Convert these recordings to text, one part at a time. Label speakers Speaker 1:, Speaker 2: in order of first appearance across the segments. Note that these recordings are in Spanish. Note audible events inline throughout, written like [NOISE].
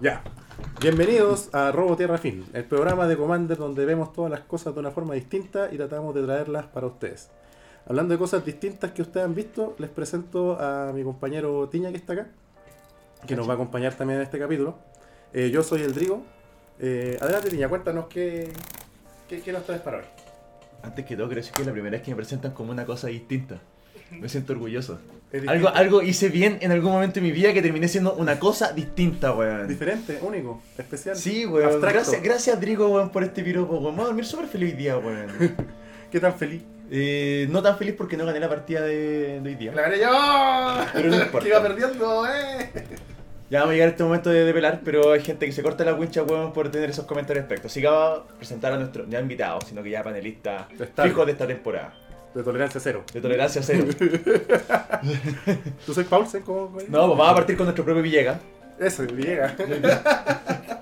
Speaker 1: Ya. Bienvenidos a Robo Tierra Fin, el programa de Commander donde vemos todas las cosas de una forma distinta y tratamos de traerlas para ustedes. Hablando de cosas distintas que ustedes han visto, les presento a mi compañero Tiña que está acá, que nos va a acompañar también en este capítulo. Eh, yo soy el Drigo. Eh, adelante Tiña, cuéntanos qué, qué, qué nos traes para hoy.
Speaker 2: Antes que todo, creo que es la primera vez que me presentan como una cosa distinta. Me siento orgulloso. Algo, algo hice bien en algún momento de mi vida que terminé siendo una cosa distinta, weón.
Speaker 1: Diferente, único, especial.
Speaker 2: Sí, weón.
Speaker 1: Abstracto.
Speaker 2: Gracias, gracias, Drigo, weón, por este piropo, weón. Me voy a dormir súper feliz hoy día, weón. [LAUGHS]
Speaker 1: ¿Qué tan feliz?
Speaker 2: Eh, no tan feliz porque no gané la partida de, de hoy día.
Speaker 1: ¡La gané yo!
Speaker 2: Pero no [LAUGHS] importa.
Speaker 1: que iba perdiendo, eh.
Speaker 2: Ya vamos a llegar a este momento de, de pelar, pero hay gente que se corta la wincha, weón, por tener esos comentarios respecto. Así que vamos a presentar a nuestro, ya invitados, sino que ya panelistas
Speaker 1: Estable.
Speaker 2: fijos de esta temporada.
Speaker 1: De tolerancia cero.
Speaker 2: De tolerancia cero. [LAUGHS]
Speaker 1: ¿Tú soy Paulsen? ¿Cómo?
Speaker 2: No, pues vamos a partir con nuestro propio Villegas.
Speaker 1: Eso, llega. [LAUGHS]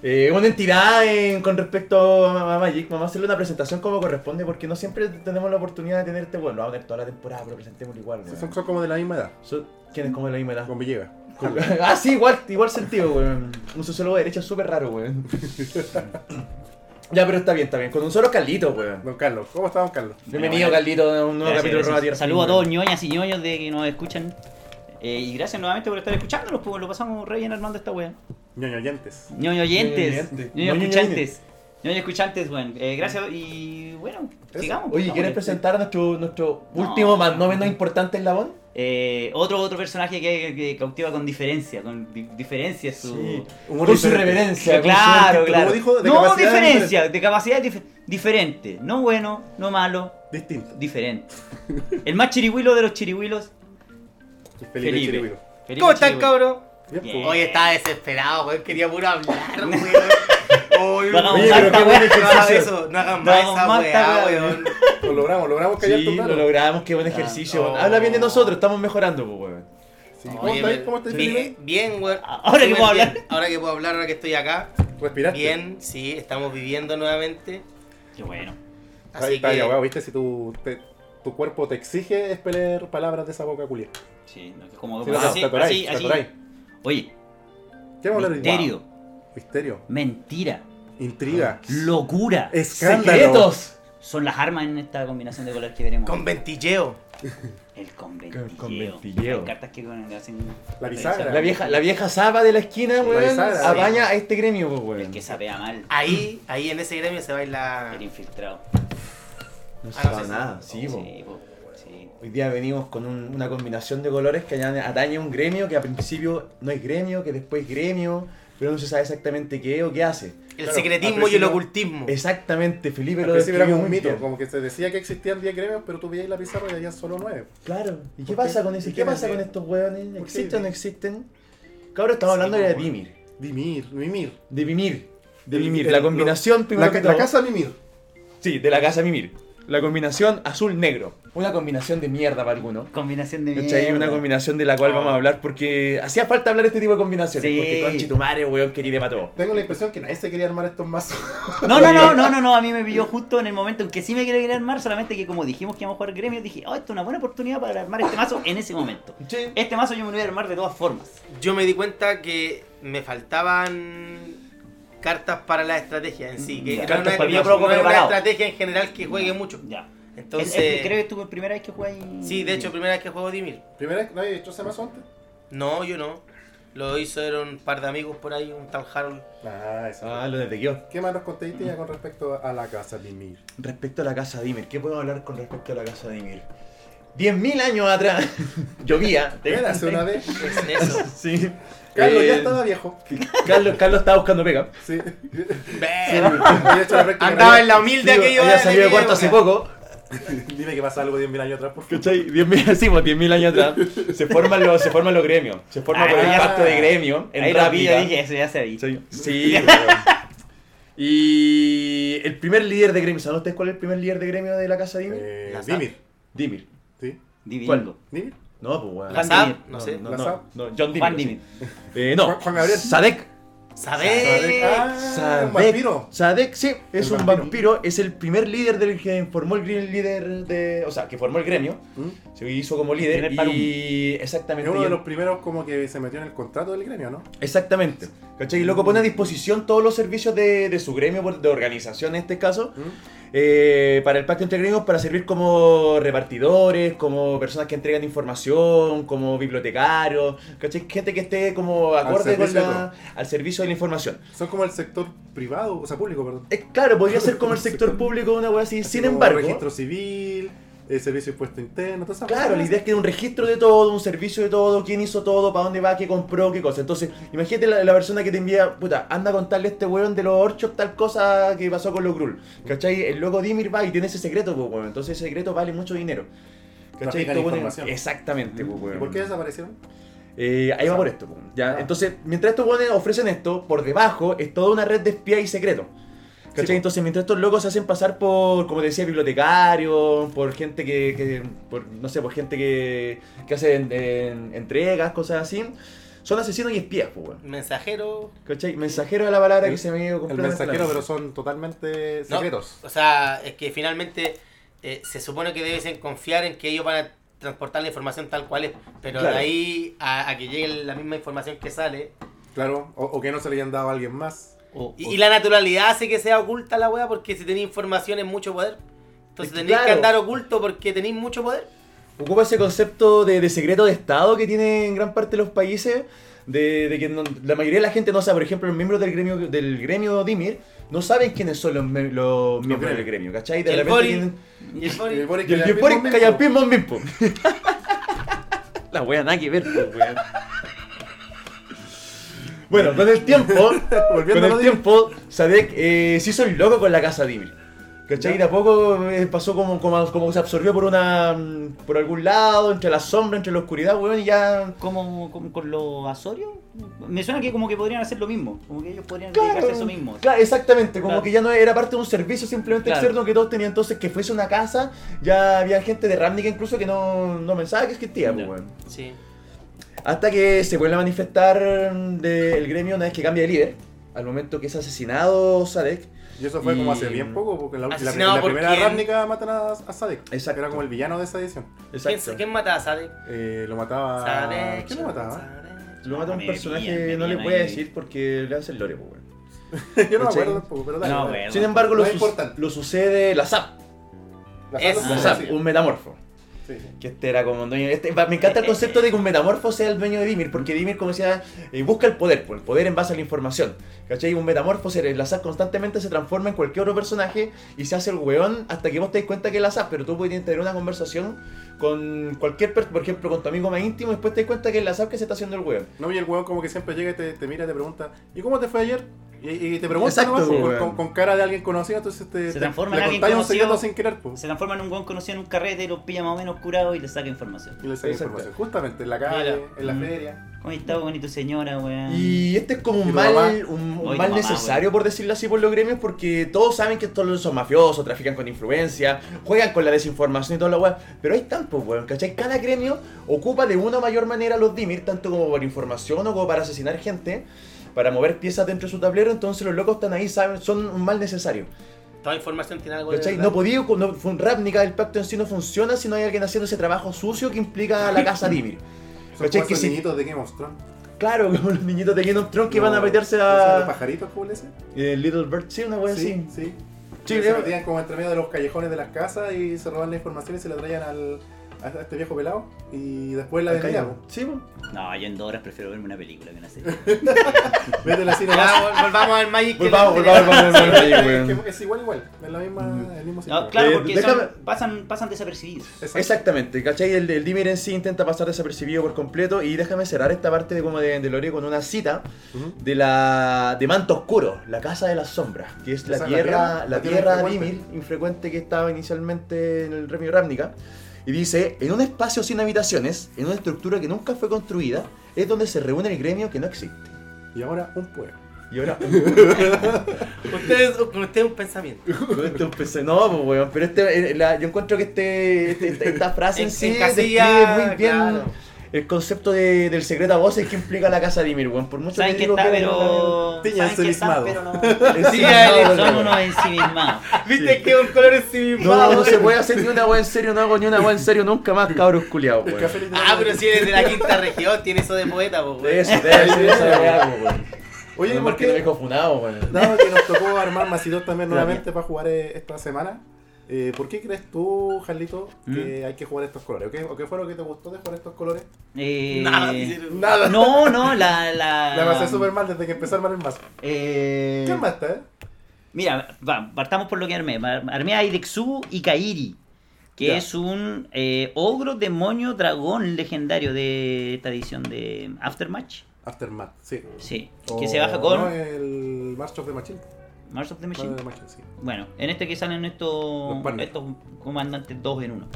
Speaker 2: Eh, una entidad en- con respecto a Magic, vamos a hacerle una presentación como corresponde porque no siempre tenemos la oportunidad de tenerte, bueno, vamos a tener toda la temporada, pero presentémoslo igual, weón.
Speaker 1: Son, son como de la misma edad,
Speaker 2: ¿Quién es como de la misma edad?
Speaker 1: con Villegas. [LAUGHS]
Speaker 2: ah, sí, igual, igual sentido, weón. Un sociólogo de derecha es súper raro, weón. Ya, pero está bien, está bien. Con un solo Carlito, weón.
Speaker 1: Don Carlos, ¿cómo está Don Carlos?
Speaker 2: Bienvenido, Carlito, a un nuevo
Speaker 3: Gracias,
Speaker 2: capítulo de. Roba Tierra.
Speaker 3: Saludos a todos ñoñas y ñoños de que nos escuchan. Eh, y gracias nuevamente por estar escuchándonos, pues lo pasamos re bien armando esta wea.
Speaker 1: Ñoño oyentes.
Speaker 3: ñoño oyentes,
Speaker 2: Ñoño oyentes.
Speaker 3: ñoño
Speaker 2: Ñoño
Speaker 3: escuchantes. Ñoño escuchantes, weón. Eh, gracias y bueno,
Speaker 1: Eso.
Speaker 3: sigamos.
Speaker 2: Oye,
Speaker 3: pues,
Speaker 2: ¿quieres presentar a nuestro, nuestro
Speaker 3: No.
Speaker 2: último, más no menos importante eslabón?
Speaker 3: Eh, otro otro personaje que, que cautiva con diferencia, con di- diferencia su...
Speaker 2: Sí.
Speaker 1: Humor
Speaker 2: Con su reverencia.
Speaker 3: Claro, claro.
Speaker 1: como dijo, de
Speaker 3: no diferencia, de capacidad dif- diferente. No bueno, no malo,
Speaker 1: Distinto.
Speaker 3: diferente. El más chirihuilo de los chirihuilos,
Speaker 1: Felipe,
Speaker 3: Felipe.
Speaker 1: Chirihuilo.
Speaker 3: Felipe
Speaker 4: ¿Cómo están, cabrón?
Speaker 1: Bien,
Speaker 3: Bien.
Speaker 1: pues.
Speaker 4: Hoy estaba desesperado, weón. Quería puro hablar, [LAUGHS] weón. Oy,
Speaker 3: No hagamos
Speaker 4: Oye,
Speaker 3: más
Speaker 4: pero qué buen ejercicio. eso, no hagan
Speaker 3: No
Speaker 4: más
Speaker 3: hagamos
Speaker 4: esa
Speaker 3: más
Speaker 4: weón.
Speaker 1: Lo logramos, logramos callar
Speaker 2: Sí,
Speaker 1: tu
Speaker 2: lo logramos, qué buen ejercicio.
Speaker 4: Ah,
Speaker 2: weón. Habla bien de nosotros, estamos mejorando, pues, weón.
Speaker 1: Sí. ¿Cómo
Speaker 4: Oye,
Speaker 1: estáis? ¿Cómo estáis,
Speaker 4: bien, bien, weón.
Speaker 3: Ahora que puedo
Speaker 4: bien.
Speaker 3: hablar.
Speaker 4: Ahora que puedo hablar, ahora que estoy acá.
Speaker 1: ¿Respiraste?
Speaker 4: Bien, sí, estamos viviendo nuevamente.
Speaker 3: Qué bueno.
Speaker 1: Ahí
Speaker 4: Así
Speaker 1: está,
Speaker 4: que.
Speaker 1: ya, weón, viste, si tu, te- tu cuerpo te exige expeler palabras de esa boca culia.
Speaker 3: Sí, no, como
Speaker 1: Si no,
Speaker 3: así,
Speaker 1: te atoráis,
Speaker 3: así,
Speaker 1: te
Speaker 3: así. Oye,
Speaker 1: ¿Qué vamos a hablar
Speaker 3: misterio,
Speaker 1: Misterio,
Speaker 3: mentira,
Speaker 1: intriga,
Speaker 3: locura.
Speaker 1: escándalo.
Speaker 2: ¡Secretos!
Speaker 3: Son las armas en esta combinación de colores que veremos.
Speaker 4: Con ventilleo.
Speaker 3: el conventilleo.
Speaker 2: Con- conventilleo.
Speaker 3: Hay cartas que con- hacen
Speaker 1: La bisagra.
Speaker 2: La vieja, la vieja zapa de la esquina, weón,
Speaker 1: bisagra,
Speaker 2: apaña a este gremio, pues,
Speaker 3: El
Speaker 2: weón.
Speaker 3: que sapea mal,
Speaker 4: Ahí, ahí en ese gremio se baila.
Speaker 3: el infiltrado.
Speaker 2: No
Speaker 4: Ah,
Speaker 2: se
Speaker 4: no
Speaker 2: va
Speaker 4: sé si-
Speaker 2: nada, sí, po.
Speaker 3: Sí, po, sí.
Speaker 2: Hoy día venimos con un- una combinación de colores que ya atañe a un gremio que a principio no es gremio, que después es gremio, pero no se sabe exactamente qué es o qué hace.
Speaker 4: El
Speaker 1: Claro,
Speaker 4: secretismo y el ocultismo.
Speaker 2: Exactamente, Felipe
Speaker 1: Al
Speaker 2: lo
Speaker 1: era un mito,
Speaker 2: bien.
Speaker 1: como que se decía que existían 10 gremios, pero tú veías la pizarra y había solo 9.
Speaker 2: Claro, ¿y qué pasa con eso?
Speaker 1: ¿Y
Speaker 2: ¿Y qué pasa con
Speaker 1: de-
Speaker 2: estos
Speaker 1: qué
Speaker 2: ¿Existen o no
Speaker 1: de-
Speaker 2: existen? Cabrón, estamos hablando
Speaker 4: Sí,
Speaker 2: de
Speaker 4: po,
Speaker 2: Vimir.
Speaker 1: Dimir, Mimir.
Speaker 2: De Vimir. De
Speaker 1: el-
Speaker 2: La combinación,
Speaker 1: La, la casa Mimir.
Speaker 2: Sí, de la casa Mimir. La combinación azul-negro. Una combinación de mierda para algunos.
Speaker 3: Combinación de
Speaker 2: ¿Cachai?
Speaker 3: mierda.
Speaker 2: Una combinación de la cual vamos a hablar porque hacía falta hablar de este tipo de combinaciones.
Speaker 3: Sí.
Speaker 2: Porque conchitumare, weón, quería para todo.
Speaker 1: Tengo la impresión que nadie se quería armar estos mazos.
Speaker 3: No, no, no, no, no, no, a mí me pilló [LAUGHS] justo en el momento en que sí me quería armar, solamente que como dijimos que íbamos a jugar gremio, dije, oh, esto es una buena oportunidad para armar este mazo en ese momento.
Speaker 2: Sí.
Speaker 3: Este mazo yo me lo voy a armar de todas formas.
Speaker 4: Yo me di cuenta que me faltaban cartas para la estrategia en sí. Que
Speaker 3: Ya.
Speaker 4: no
Speaker 2: Cartas
Speaker 4: es
Speaker 2: para
Speaker 4: una, no es estrategia en general que juegue mucho.
Speaker 3: Ya.
Speaker 4: Entonces.
Speaker 3: Es- es- creo que es tu primera vez que juegas.
Speaker 4: Sí, de hecho, primera vez que juego Dimir.
Speaker 1: Primera vez que nadie hecho ese mazo antes.
Speaker 4: No, yo no. Lo hicieron un par de amigos por ahí, un tal Harold.
Speaker 1: Ah, eso.
Speaker 2: Ah, lo desde yo.
Speaker 1: ¿Qué más nos contaste ya con respecto a la casa Mimir?
Speaker 2: Respecto a la casa Dimir, ¿qué puedo hablar con respecto a la casa Dimir? 10.000 años atrás [LAUGHS] llovía.
Speaker 1: Era hace una vez.
Speaker 4: Es eso. [LAUGHS]
Speaker 2: Sí.
Speaker 1: Carlos ya
Speaker 2: Eh,
Speaker 1: estaba viejo. [LAUGHS]
Speaker 2: Carlos, Carlos estaba buscando pega.
Speaker 1: Sí.
Speaker 4: Andaba en la humilde
Speaker 2: Sí,
Speaker 4: aquello.
Speaker 2: había salido de cuarto hace poco. [LAUGHS]
Speaker 1: Dime que pasa algo 10.000 años atrás, por favor.
Speaker 2: ¿Cachai? 10.000 sí, pues, 10.000 años atrás. Se forman los, se forman los gremios. Se forma por el
Speaker 3: Ah.
Speaker 2: pacto de gremio. En
Speaker 3: Ahí rápido
Speaker 2: Ravnica.
Speaker 3: dije, eso ya se vi.
Speaker 2: Sí, sí, [LAUGHS] weón. Y el primer líder de gremio, ¿saben ustedes cuál es el primer líder de gremio de la casa Dimir?
Speaker 1: Eh,
Speaker 4: La
Speaker 1: Dimir.
Speaker 2: Dimir.
Speaker 1: ¿Sí? ¿Dimir?
Speaker 2: No, pues weón.
Speaker 4: La
Speaker 3: Juan
Speaker 4: no sé.
Speaker 2: No, John Dimir.
Speaker 3: Juan
Speaker 2: sí.
Speaker 3: Dimir.
Speaker 2: Eh, no,
Speaker 1: Juan- Gabriel.
Speaker 2: Sadek.
Speaker 4: ¿Sabés?
Speaker 1: Ah,
Speaker 2: Sadek.
Speaker 1: un vampiro.
Speaker 2: Sadek, sí, es
Speaker 1: El
Speaker 2: un
Speaker 1: vampiro.
Speaker 2: vampiro. es el primer líder del que formó el gre- líder de. O sea, que formó el gremio.
Speaker 1: ¿Mm?
Speaker 2: Se hizo como líder y.
Speaker 1: Es
Speaker 2: Exactamente.
Speaker 1: uno
Speaker 2: y
Speaker 1: de los primeros como que se metió en el contrato del gremio, ¿no?
Speaker 2: Exactamente. ¿Cachai? Y loco pone a disposición todos los servicios de, de su gremio, de organización en este caso,
Speaker 1: ¿Mm?
Speaker 2: Eh, para el pacto entre gremios, para servir como repartidores, como personas que entregan información, como bibliotecarios, ¿cachai? Gente que esté como acorde con
Speaker 1: servicio
Speaker 2: la- al servicio de la información.
Speaker 1: Son como el sector privado, o sea, público, perdón.
Speaker 2: Eh, claro, podría [LAUGHS] ser como el sector público, una wea así. Sin
Speaker 1: como
Speaker 2: embargo,
Speaker 1: Registro civil, eh, servicio de impuesto interno, todas esas
Speaker 2: Claro,
Speaker 1: cosas.
Speaker 2: la idea es que un registro de todo, un servicio de todo, quién hizo todo, para dónde va, qué compró, qué cosa. Entonces, imagínate la, la persona que te envía, puta, anda a contarle a este weón de los Orchop tal cosa que pasó con los Grul. ¿Cachai? El loco Dimir va y tiene ese secreto, pues weón. Entonces ese secreto vale mucho dinero. ¿Cachai? Weones-
Speaker 1: información.
Speaker 2: Exactamente, pues
Speaker 1: ¿Y por qué desaparecieron?
Speaker 2: Eh, ahí va por esto. pues. Ya,
Speaker 1: Ah.
Speaker 2: Entonces, mientras estos weones ofrecen esto, por debajo es toda una red de espías y secretos. ¿Cachai?
Speaker 1: Sí.
Speaker 2: Entonces, mientras estos locos se hacen pasar por, como te decía, bibliotecarios, por gente que, que- por, no sé, por gente que, que hace en- en- entregas, cosas así, son asesinos y espías, pues, weón.
Speaker 4: Mensajero.
Speaker 2: ¿Cachai? Mensajeros de la palabra
Speaker 1: El-
Speaker 2: que se me ha ido
Speaker 1: El mensajero, pero son totalmente
Speaker 4: No,
Speaker 1: secretos.
Speaker 4: O sea, es que finalmente eh, se supone que debes confiar en que ellos van a transportar la información tal cual es. Pero
Speaker 2: Claro.
Speaker 4: de ahí a, a que llegue la misma información que sale.
Speaker 1: Claro, o, o que no se le hayan dado a alguien más.
Speaker 3: O-
Speaker 4: Y,
Speaker 3: o-
Speaker 4: y la naturalidad hace que sea oculta la wea porque si tenéis información es mucho poder. Entonces
Speaker 2: Es que
Speaker 4: tenéis que
Speaker 2: claro.
Speaker 4: andar oculto porque tenéis mucho poder.
Speaker 2: Ocupa ese concepto de, de secreto de Estado que tienen gran parte de los países, de, de que no- la mayoría de la gente no sabe, por ejemplo, los miembros del gremio del gremio Dimir no saben quiénes son los, me- los miembros del gremio, ¿cachai? De
Speaker 4: Y el Bori-
Speaker 2: tienen-
Speaker 4: Y el Boris-
Speaker 1: Y el Boric
Speaker 2: Y el
Speaker 1: Callampismo
Speaker 2: Boric
Speaker 1: mismo.
Speaker 2: Callampismo mismo. [LAUGHS] La wea nada que ver, pues. Bueno, con el tiempo, [LAUGHS] con el tiempo, Sadek eh, se hizo el loco con la casa Dimir. ¿Cachai? Y de a poco eh, pasó como, como, como se absorbió por una por algún lado, entre la sombra, entre la oscuridad, weón, y ya.
Speaker 3: como, como con los Azorios. Me suena que como que podrían hacer lo mismo. Como que ellos podrían dedicarse a eso mismo.
Speaker 2: Claro, exactamente, como
Speaker 3: Claro.
Speaker 2: que ya no era parte de un servicio simplemente
Speaker 3: Claro.
Speaker 2: externo que todos tenían entonces que fuese una casa, ya había gente de Ravnica incluso que no, no pensaba que existía, pues, weón.
Speaker 4: Sí.
Speaker 2: Hasta que se vuelve a manifestar del gremio una vez que cambia de líder. Al momento que es asesinado Sadek.
Speaker 1: Y eso fue como hace bien poco, porque en la, la- primera? Ravnica matan a, a Sadek.
Speaker 2: Exacto.
Speaker 1: Era como el villano de esa edición.
Speaker 4: ¿Quién,
Speaker 2: Exacto.
Speaker 4: ¿Quién mata a Sadek?
Speaker 1: Eh, lo mataba.
Speaker 4: Sadek.
Speaker 1: ¿Quién lo mataba?
Speaker 4: Sadek.
Speaker 2: Lo mata un personaje,
Speaker 3: me
Speaker 2: no le voy a decir porque le hace el lore, pues. [LAUGHS]
Speaker 1: Yo no me acuerdo tampoco, pero dale.
Speaker 3: No,
Speaker 1: dale.
Speaker 3: bueno.
Speaker 2: Sin embargo,
Speaker 1: No
Speaker 2: lo,
Speaker 1: es
Speaker 2: su-
Speaker 1: importante.
Speaker 2: lo sucede la SAP.
Speaker 1: La
Speaker 4: Es-
Speaker 1: Sadek-
Speaker 2: La
Speaker 4: Ah,
Speaker 2: SAP, un metamorfo.
Speaker 1: Sí, sí.
Speaker 2: Que este era como un dueño. Este, me encanta el concepto de que un metamorfo sea el dueño de Dimir, porque Dimir, como decía, eh, busca el poder, pues, el poder en base a la información. ¿Cachai? Un metamorfo, se, la SAP constantemente se transforma en cualquier otro personaje y se hace el weón hasta que vos te das cuenta que es la SAP, pero tú puedes tener una conversación con cualquier persona, por ejemplo, con tu amigo más íntimo, y después te das cuenta que es la SAP que se está haciendo el weón.
Speaker 1: No, y el weón como que siempre llega y te, te mira y te pregunta, ¿y cómo te fue ayer? Y, y te pregunta
Speaker 2: Exacto,
Speaker 1: nomás, con,
Speaker 2: weón.
Speaker 1: con- con cara de alguien conocido, entonces te,
Speaker 3: Se
Speaker 1: te-
Speaker 3: transforma
Speaker 1: le
Speaker 3: en alguien conocido.
Speaker 1: sin querer, pues.
Speaker 3: Se transforma en un guan conocido en un carrete, lo pilla más o menos curado y le saca información.
Speaker 1: Y le saca
Speaker 2: Exacto.
Speaker 1: información. Justamente, en la calle,
Speaker 4: Mira.
Speaker 1: en la
Speaker 3: Mm.
Speaker 1: feria.
Speaker 3: ¿Cómo está, weón? Y tu señora, weón.
Speaker 2: Y este es como
Speaker 1: ¿Y
Speaker 2: un mal, un, un mal
Speaker 3: mamá,
Speaker 2: necesario, por decirlo así, por los gremios, porque todos saben que estos son mafiosos, trafican con influencia, juegan con la desinformación y toda la weá. Pero hay tantos, weón, ¿cachai? Cada gremio ocupa de una o mayor manera los Dimir, tanto como para información o como para asesinar gente, para mover piezas dentro de su tablero. Entonces los locos están ahí, saben, son un mal necesario.
Speaker 4: Toda información tiene algo de.
Speaker 2: No podía, no, fue un Ravnica, el pacto en sí no funciona si no hay alguien haciendo ese trabajo sucio que implica la casa [LAUGHS] Dimir.
Speaker 1: Son
Speaker 2: ¿Cachai?
Speaker 1: como
Speaker 2: Que
Speaker 1: esos
Speaker 2: si-
Speaker 1: niñitos de Game of Thrones.
Speaker 2: Claro, [LAUGHS] como los niñitos de Game of Thrones que
Speaker 1: No,
Speaker 2: van a meterse
Speaker 1: ¿Los
Speaker 2: a.
Speaker 1: pajaritos, cómo le dicen?
Speaker 2: Eh, Little Bird, sí, una wea
Speaker 1: Sí,
Speaker 2: así.
Speaker 1: sí.
Speaker 2: Sí,
Speaker 1: se metían como entre medio de los callejones de las casas y se robaban la información y se la traían al, a este viejo pelado y después la vendían. po.
Speaker 2: Sí, po.
Speaker 3: No, yo en dos horas prefiero verme una película que una serie. [LAUGHS]
Speaker 1: Vete la cine
Speaker 4: Ya, volvamos al Magic.
Speaker 2: Volvamos, volvamos, volvamos, volvamos, ahí,
Speaker 1: es,
Speaker 2: weón.
Speaker 1: que es igual, igual. Es la misma, el mismo
Speaker 3: No,
Speaker 1: sistema.
Speaker 3: claro,
Speaker 2: Eh,
Speaker 3: porque
Speaker 2: déjame-
Speaker 3: son- pasan, pasan desapercibidos.
Speaker 1: Exacto.
Speaker 2: Exactamente, ¿cachai? El, el Dimir en sí intenta pasar desapercibido por completo y déjame cerrar esta parte de como de, de Lore con una cita
Speaker 1: Ujú.
Speaker 2: de la de Manto Oscuro, la casa de las sombras, que es la
Speaker 1: Esa es la
Speaker 2: tierra,
Speaker 1: tierra-
Speaker 2: la
Speaker 1: la tierra
Speaker 2: tierra
Speaker 1: infrecuente.
Speaker 2: Dimir, infrecuente que estaba inicialmente en el Remio Ravnica. Y dice, en un espacio sin habitaciones, en una estructura que nunca fue construida, es donde se reúne el gremio que no existe.
Speaker 1: Y ahora un pueblo.
Speaker 2: Y ahora, [LAUGHS]
Speaker 4: Ustedes, con ustedes un pensamiento.
Speaker 2: Este un PC- no, pues weón, pero este, eh, la- yo encuentro que este, este- esta, frase en,
Speaker 4: En-
Speaker 2: sí
Speaker 4: encasilla,
Speaker 2: describe muy bien
Speaker 4: claro.
Speaker 2: El concepto de- del secreto a voces que implica la casa de Dimir, weón. Por mucho
Speaker 3: Saben
Speaker 2: que
Speaker 3: que está,
Speaker 2: que-
Speaker 3: pero. Están,
Speaker 1: ensimismado.
Speaker 3: pero no. [LAUGHS]
Speaker 2: Sí,
Speaker 4: ya,
Speaker 2: no,
Speaker 3: Son
Speaker 2: no,
Speaker 3: unos ensimismados.
Speaker 4: ¿Viste que un color en sí mismo?
Speaker 2: No, no se [LAUGHS] puede hacer ni una weá en serio, no hago ni una weá en serio nunca más, cabros culiados, weón.
Speaker 4: Ah, pero si eres de la quinta región, tiene eso de poeta, pues, güey.
Speaker 2: Eso, te decir esa weá, weón.
Speaker 1: Oye, ¿por
Speaker 2: mal que no me
Speaker 1: qué?
Speaker 2: weón.
Speaker 1: Dado que nos tocó armar Macidot también nuevamente para jugar eh, esta semana, eh, ¿por qué crees tú, Jarlito, que hay que jugar estos colores? ¿O qué, o qué fue lo que te gustó de jugar estos colores?
Speaker 3: Eh,
Speaker 4: Nada,
Speaker 1: Nada.
Speaker 3: No, no, la. La,
Speaker 1: La pasé súper mal desde que empezó a armar el mazo.
Speaker 3: Eh,
Speaker 1: ¿Qué armaste, eh?
Speaker 3: Mira, va, partamos por lo que armé. Ar- Armé a Idexu y Kairi, que
Speaker 1: Ya.
Speaker 3: es un eh, ogro, demonio, dragón legendario de esta edición de Aftermatch.
Speaker 1: Aftermath, sí.
Speaker 3: Sí,
Speaker 1: O-
Speaker 3: que se baja con
Speaker 1: No, el March of the Machine.
Speaker 3: Mars of the
Speaker 1: March
Speaker 3: Machine.
Speaker 1: of the Machine, sí.
Speaker 3: Bueno, en este que salen estos, estos comandantes dos en uno.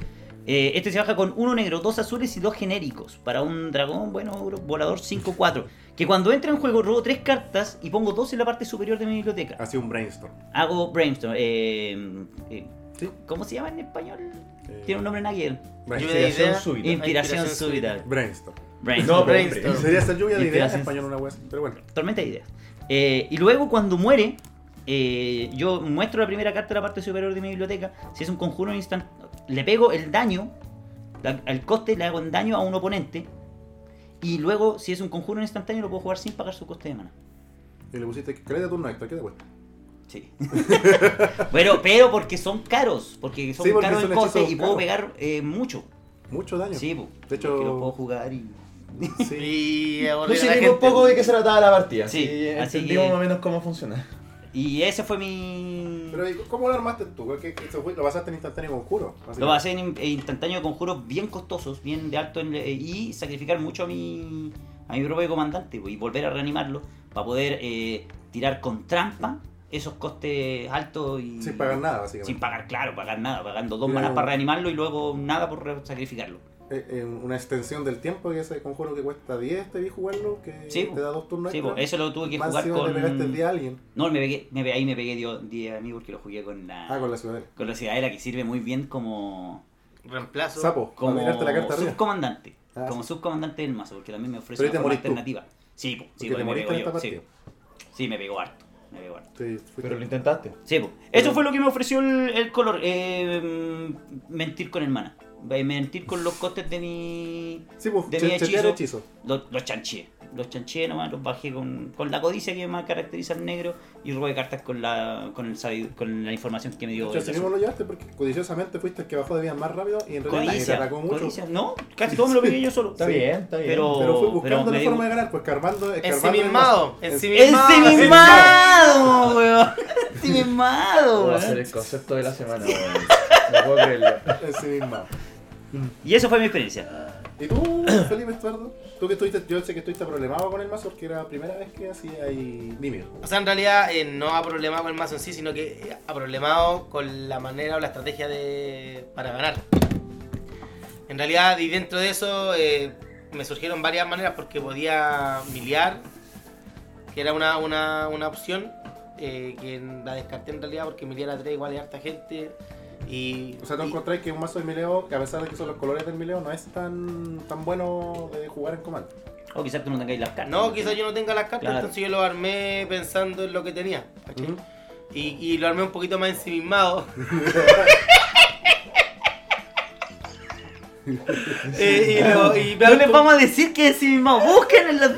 Speaker 3: Eh, este se baja con uno negro, dos azules y dos genéricos. Para un dragón, bueno, volador 5-4. Que cuando entra en juego robo tres cartas y pongo dos en la parte superior de mi biblioteca.
Speaker 1: Ha sido un brainstorm.
Speaker 3: Hago brainstorm. eh, eh,
Speaker 1: Sí.
Speaker 3: ¿Cómo se llama en español?
Speaker 1: Eh,
Speaker 3: Tiene un nombre.
Speaker 4: Lluvia de
Speaker 2: Inspiración súbita.
Speaker 3: Inspiración súbita.
Speaker 1: Brainstorm.
Speaker 3: Brainstorm.
Speaker 2: No,
Speaker 4: Brainstorm.
Speaker 1: Sería esa lluvia de ideas en español una wea, pero bueno.
Speaker 3: Tormenta de ideas. Eh, y luego cuando muere, eh, yo muestro la primera carta de la parte superior de mi biblioteca. Si es un conjuro instant, le pego el daño, la- el coste le hago en daño a un oponente. Y luego, si es un conjuro instantáneo, lo puedo jugar sin pagar su coste de mana.
Speaker 1: Y le pusiste crédito turno extra, ¿qué te cuesta?
Speaker 3: Sí. [LAUGHS] pero, pero porque son caros. Porque son
Speaker 1: Sí, porque
Speaker 3: caros
Speaker 1: son
Speaker 3: en coste y puedo pegar eh, mucho.
Speaker 1: Mucho daño.
Speaker 3: Sí, po,
Speaker 1: De hecho-
Speaker 3: porque lo puedo jugar y.
Speaker 1: Sí. [LAUGHS]
Speaker 4: Y
Speaker 2: No
Speaker 4: aburrir a
Speaker 2: sé
Speaker 4: la
Speaker 2: ni
Speaker 4: gente.
Speaker 2: un poco de qué se trataba la partida.
Speaker 3: Sí,
Speaker 2: Sí,
Speaker 3: así
Speaker 2: entendimos
Speaker 3: que-
Speaker 2: más o menos cómo funciona.
Speaker 3: Y ese fue mi.
Speaker 1: Pero ¿y ¿cómo lo armaste tú? ¿Qué- qué- ¿Lo pasaste en instantáneo conjuro?
Speaker 3: Lo hacer en, instantáneo conjuros bien costosos, bien de alto en- y sacrificar mucho a mi a mi propio comandante pues, y volver a reanimarlo para poder eh, tirar con trampa esos costes altos y
Speaker 1: Sin pagar nada, básicamente.
Speaker 3: sin pagar claro pagar nada pagando dos manas para reanimarlo y luego nada por sacrificarlo
Speaker 1: Eh, eh, una extensión del tiempo que ese conjuro que cuesta 10 te vi jugarlo, que
Speaker 3: Sí,
Speaker 1: te da dos turnos
Speaker 3: sí,
Speaker 1: extra.
Speaker 3: pues, eso lo tuve que
Speaker 1: Más
Speaker 3: jugar
Speaker 1: pegaste
Speaker 3: con
Speaker 1: 10 a alguien.
Speaker 3: no me pegué, me, pe- ahí me pegué 10 a mí porque lo jugué con la
Speaker 1: Ah, con la ciudad.
Speaker 3: con la ciudadela que sirve muy bien como
Speaker 4: Reemplazo.
Speaker 1: Sapo,
Speaker 3: como
Speaker 1: la carta
Speaker 3: subcomandante.
Speaker 1: Ah,
Speaker 3: como
Speaker 1: sí.
Speaker 3: subcomandante del mazo, porque también me ofrece una forma
Speaker 1: tú.
Speaker 3: alternativa. Sí, po, sí, po,
Speaker 1: te
Speaker 3: me pegó yo. Sí, me pegó harto. Me pegó harto.
Speaker 1: Sí,
Speaker 2: Pero lo intentaste.
Speaker 3: Sí, po. Eso fue lo que me ofreció el, el color. eh, mentir con el mana. Eh, Mentir con los costes de mi.
Speaker 1: Sí, pues,
Speaker 3: de mi hechizo.
Speaker 1: hechizo.
Speaker 3: Los, los chanché. Los chanché nomás, los bajé con, con la codicia que me caracteriza al negro y robé cartas con la con, el, con la información que me dio.
Speaker 1: Así
Speaker 3: azul.
Speaker 1: mismo lo llevaste porque codiciosamente fuiste el que bajó de vida más rápido y en realidad
Speaker 3: Codicia,
Speaker 1: atacó mucho.
Speaker 3: codicia. No, casi todo me lo pegué yo solo. [LAUGHS]
Speaker 2: Está
Speaker 1: Sí.
Speaker 2: bien, está bien.
Speaker 3: Pero-
Speaker 1: Pero fue buscando
Speaker 3: me
Speaker 1: la
Speaker 3: digo-
Speaker 1: forma de ganar, pues Carmando.
Speaker 4: Ensimismado.
Speaker 1: En-
Speaker 4: Ensimismado.
Speaker 3: ¡Ensimismado, weón! [LAUGHS] ¡Ensimismado,
Speaker 2: Va a ser
Speaker 3: weón!
Speaker 2: el concepto de la semana, weón. No puedo creerlo.
Speaker 1: Ensimismado.
Speaker 3: Y eso fue mi experiencia.
Speaker 1: ¿Y tú, [COUGHS] Felipe Estuardo? Tú que estuviste, yo sé que estuviste problemado con el mazo porque era la primera vez que hacía ahí.
Speaker 4: O sea, en realidad eh, no ha problemado con el mazo en sí, sino que ha problemado con la manera o la estrategia de para ganar. En realidad, y dentro de eso, eh, me surgieron varias maneras porque podía miliar, que era una, una, una opción, eh, que la descarté en realidad porque miliar a 3 igual es harta gente. Y,
Speaker 1: O sea, ¿tú encontráis que un mazo de Mileo, que a pesar de que son los colores del Mileo, no es tan, tan bueno de jugar en comando?
Speaker 3: O quizás tú no tengáis las cartas.
Speaker 4: No, quizás yo no tenga las cartas,
Speaker 3: Claro.
Speaker 4: entonces yo lo armé pensando en lo que tenía. y, y lo armé un poquito más ensimismado. [LAUGHS] Eh, y lo- y me
Speaker 3: No les vamos a decir que ensimismado. Busquen en las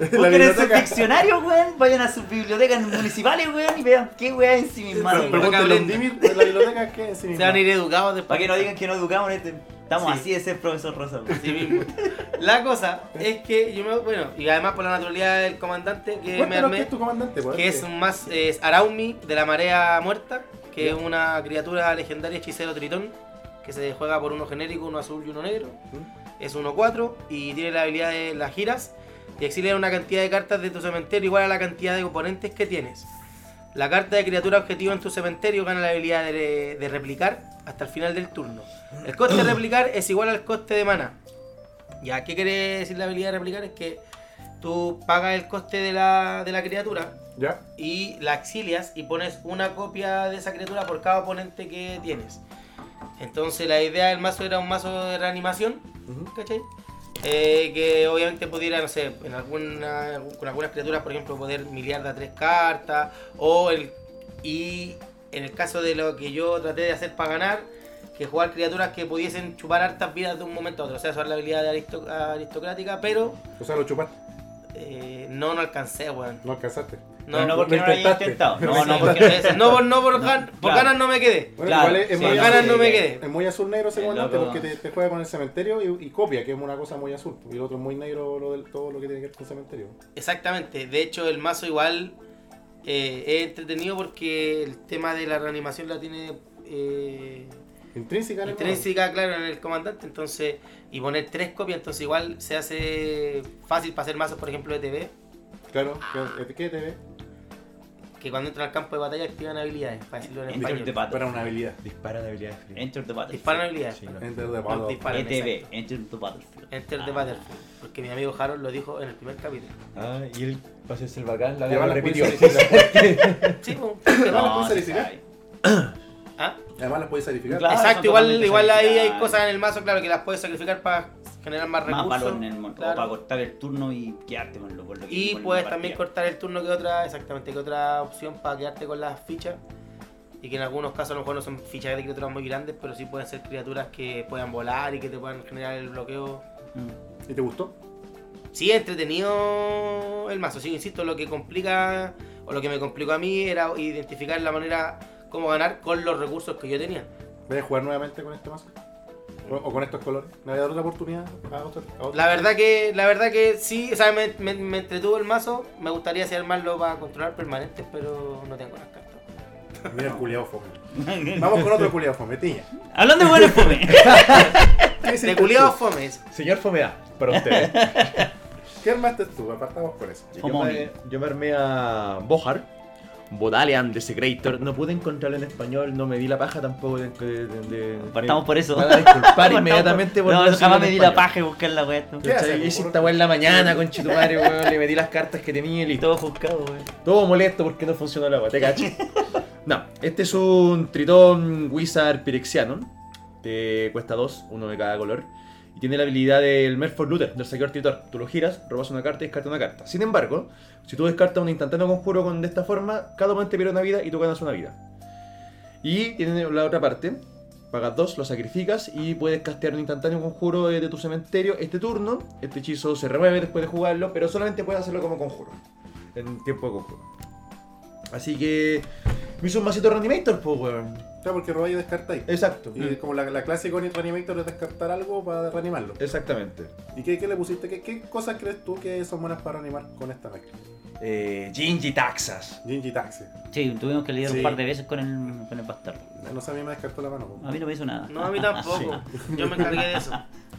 Speaker 3: [LAUGHS] Busquen en sus diccionarios, weón. Vayan a sus bibliotecas municipales, weón, y vean qué weón es ensimismado.
Speaker 4: Pero-
Speaker 3: weón.
Speaker 1: Pregúntale a
Speaker 4: aprenda.
Speaker 1: Dimir de la biblioteca que es
Speaker 4: Se van a ir educados después.
Speaker 3: Para que no digan que no educamos en este. Estamos
Speaker 4: Sí.
Speaker 3: así de ser profesor Rosa, weón.
Speaker 4: Así mismo. La cosa es que yo me. Bueno, y además por la naturalidad del comandante que me
Speaker 1: Cuéntanos qué
Speaker 4: armé.
Speaker 1: es tu comandante,
Speaker 4: que es un más es Araumi de la marea muerta, que es una criatura legendaria hechicero tritón, que se juega por uno genérico, uno azul y uno negro. Es 1-4 y tiene la habilidad de las giras y exilia una cantidad de cartas de tu cementerio igual a la cantidad de oponentes que tienes. La carta de criatura objetivo en tu cementerio gana la habilidad de, de replicar hasta el final del turno. El coste de replicar es igual al coste de mana. Ya, ¿qué quiere decir la habilidad de replicar? Es que tú pagas el coste de la, de la criatura
Speaker 1: ¿Ya?
Speaker 4: y la exilias y pones una copia de esa criatura por cada oponente que tienes. Entonces la idea del mazo era un mazo de reanimación. ¿cachai? Eh, que obviamente pudiera, no sé, en alguna, con algunas criaturas, por ejemplo, poder miliar de a tres cartas. O el. Y en el caso de lo que yo traté de hacer para ganar, que jugar criaturas que pudiesen chupar hartas vidas de un momento a otro. O sea, usar la habilidad aristocrática, pero
Speaker 1: O sea, lo chupaste,
Speaker 4: eh, no, no alcancé, weón.
Speaker 1: no alcanzaste.
Speaker 3: No, no, porque no lo había
Speaker 1: intentaste.
Speaker 3: intentado. No, no, porque.
Speaker 4: no, por, no por, gan- por
Speaker 3: Claro.
Speaker 4: ganas no me quedé.
Speaker 1: Bueno,
Speaker 3: Claro,
Speaker 1: igual es,
Speaker 3: sí,
Speaker 1: azul,
Speaker 4: ganas no me quedé.
Speaker 1: Es muy azul negro ese comandante porque te, te juega con el cementerio y, y copia, que es una cosa muy azul. Y el otro es muy negro lo del, todo lo que tiene que ver con el cementerio.
Speaker 4: Exactamente. De hecho, el mazo igual eh, es entretenido porque el tema de la reanimación la tiene eh,
Speaker 1: Intrínseca en el
Speaker 4: intrínseca, claro, en el comandante. Entonces, y poner tres copias, entonces igual se hace fácil para hacer mazos, por ejemplo, de TV.
Speaker 1: Claro, que- ¿qué te ve?
Speaker 4: que cuando entran al campo de batalla activan habilidades, para decirlo en
Speaker 3: Enter
Speaker 4: español.
Speaker 3: the
Speaker 1: una habilidad.
Speaker 2: Dispara de habilidades.
Speaker 3: Enter the battle.
Speaker 4: Disparan habilidades.
Speaker 2: Sí, no.
Speaker 1: Enter the
Speaker 4: No,
Speaker 1: battle.
Speaker 4: disparan,
Speaker 3: ETB. Enter the battlefield.
Speaker 4: Enter the
Speaker 3: Ah.
Speaker 4: Battlefield. Porque mi amigo Harold lo dijo en el primer capítulo.
Speaker 2: Ah, y él, para hacerse el bacán, la la repitió. [LAUGHS]
Speaker 4: Sí. ¿Ah?
Speaker 1: Además las puedes sacrificar.
Speaker 3: Claro.
Speaker 4: Exacto, igual, igual ahí hay cosas en el mazo, claro, que las puedes sacrificar para generar más
Speaker 3: Más
Speaker 4: recursos.
Speaker 3: valor en el mon-
Speaker 4: claro.
Speaker 3: O para cortar el turno y quedarte con lo, con lo que
Speaker 4: Y
Speaker 3: con
Speaker 4: puedes también cortar el turno que otra, exactamente, que otra opción para quedarte con las fichas. Y que en algunos casos a lo mejor no son fichas de criaturas muy grandes, pero sí pueden ser criaturas que puedan volar y que te puedan generar el bloqueo.
Speaker 3: Mm.
Speaker 1: ¿Y te gustó?
Speaker 4: Sí, entretenido el mazo, sí, insisto, lo que complica, o lo que me complicó a mí era identificar la manera cómo ganar con los recursos que yo tenía.
Speaker 1: ¿Voy a jugar nuevamente con este mazo? ¿O, con estos colores? ¿Me voy a dar otra oportunidad a otro? a otro?
Speaker 4: La verdad que, la verdad que sí, o sea, me, me- me entretuvo el mazo, me gustaría hacer armarlo para controlar permanentes, pero no tengo las cartas. [LAUGHS]
Speaker 1: Mira el culiao fome. [LAUGHS] Vamos con otro culiao fome, Tiña.
Speaker 3: Hablando de buenos fome.
Speaker 1: ¿Qué [LAUGHS] hiciste
Speaker 4: De culiados
Speaker 1: tú?
Speaker 4: fomes.
Speaker 2: Señor Fomeda, para usted.
Speaker 1: ¿Qué armaste tú? Apartamos por eso.
Speaker 2: yo, me, yo me armé a Bohar, Bodalian Desecrator. No pude encontrarlo en español, no me di la paja tampoco de. de, de-
Speaker 3: Partamos por eso.
Speaker 2: Disculpar [LAUGHS] inmediatamente por
Speaker 3: No, jamás me di la paja de buscar la weá.
Speaker 1: ¿Qué hace?
Speaker 2: ¿Cachai? Hice esta weá en la mañana con Chitumare, weón. Le metí las cartas que tenía y
Speaker 3: Y todo buscado, weón.
Speaker 2: Todo molesto porque no funcionó la weá, ¿te cachai? No, este es un Tritón Wizard Pyrexianon. Que cuesta dos, uno de cada color. Y tiene la habilidad del Merfolk Looter, del saqueador Tritor. Tú lo giras, robas una carta y descartas una carta. Sin embargo, si tú descartas un instantáneo conjuro con de esta forma, cada oponente pierde una vida y tú ganas una vida. Y tiene la otra parte. Pagas dos, lo sacrificas y puedes castear un instantáneo conjuro de tu cementerio este turno. Este hechizo se remueve después de jugarlo, pero solamente puedes hacerlo como conjuro. En tiempo de conjuro. Así que. Me hizo un masito Reanimator, pues, weón.
Speaker 1: Claro, porque robáis y descartáis.
Speaker 2: Exacto.
Speaker 1: Y como la, la clase con Reanimator es descartar algo para reanimarlo.
Speaker 2: Exactamente.
Speaker 1: ¿Y qué, qué le pusiste? ¿Qué, ¿Qué cosas crees tú que son buenas para reanimar con esta mezcla?
Speaker 2: Eh, Gingy Taxas.
Speaker 1: Gingy Taxi.
Speaker 3: Sí, tuvimos que lidiar
Speaker 1: Sí.
Speaker 3: un par de veces con el, con el bastardo.
Speaker 1: No sé, a mí me descartó la mano. po.
Speaker 3: A mí no me hizo nada.
Speaker 4: No, a mí tampoco. Yo me encargué de eso.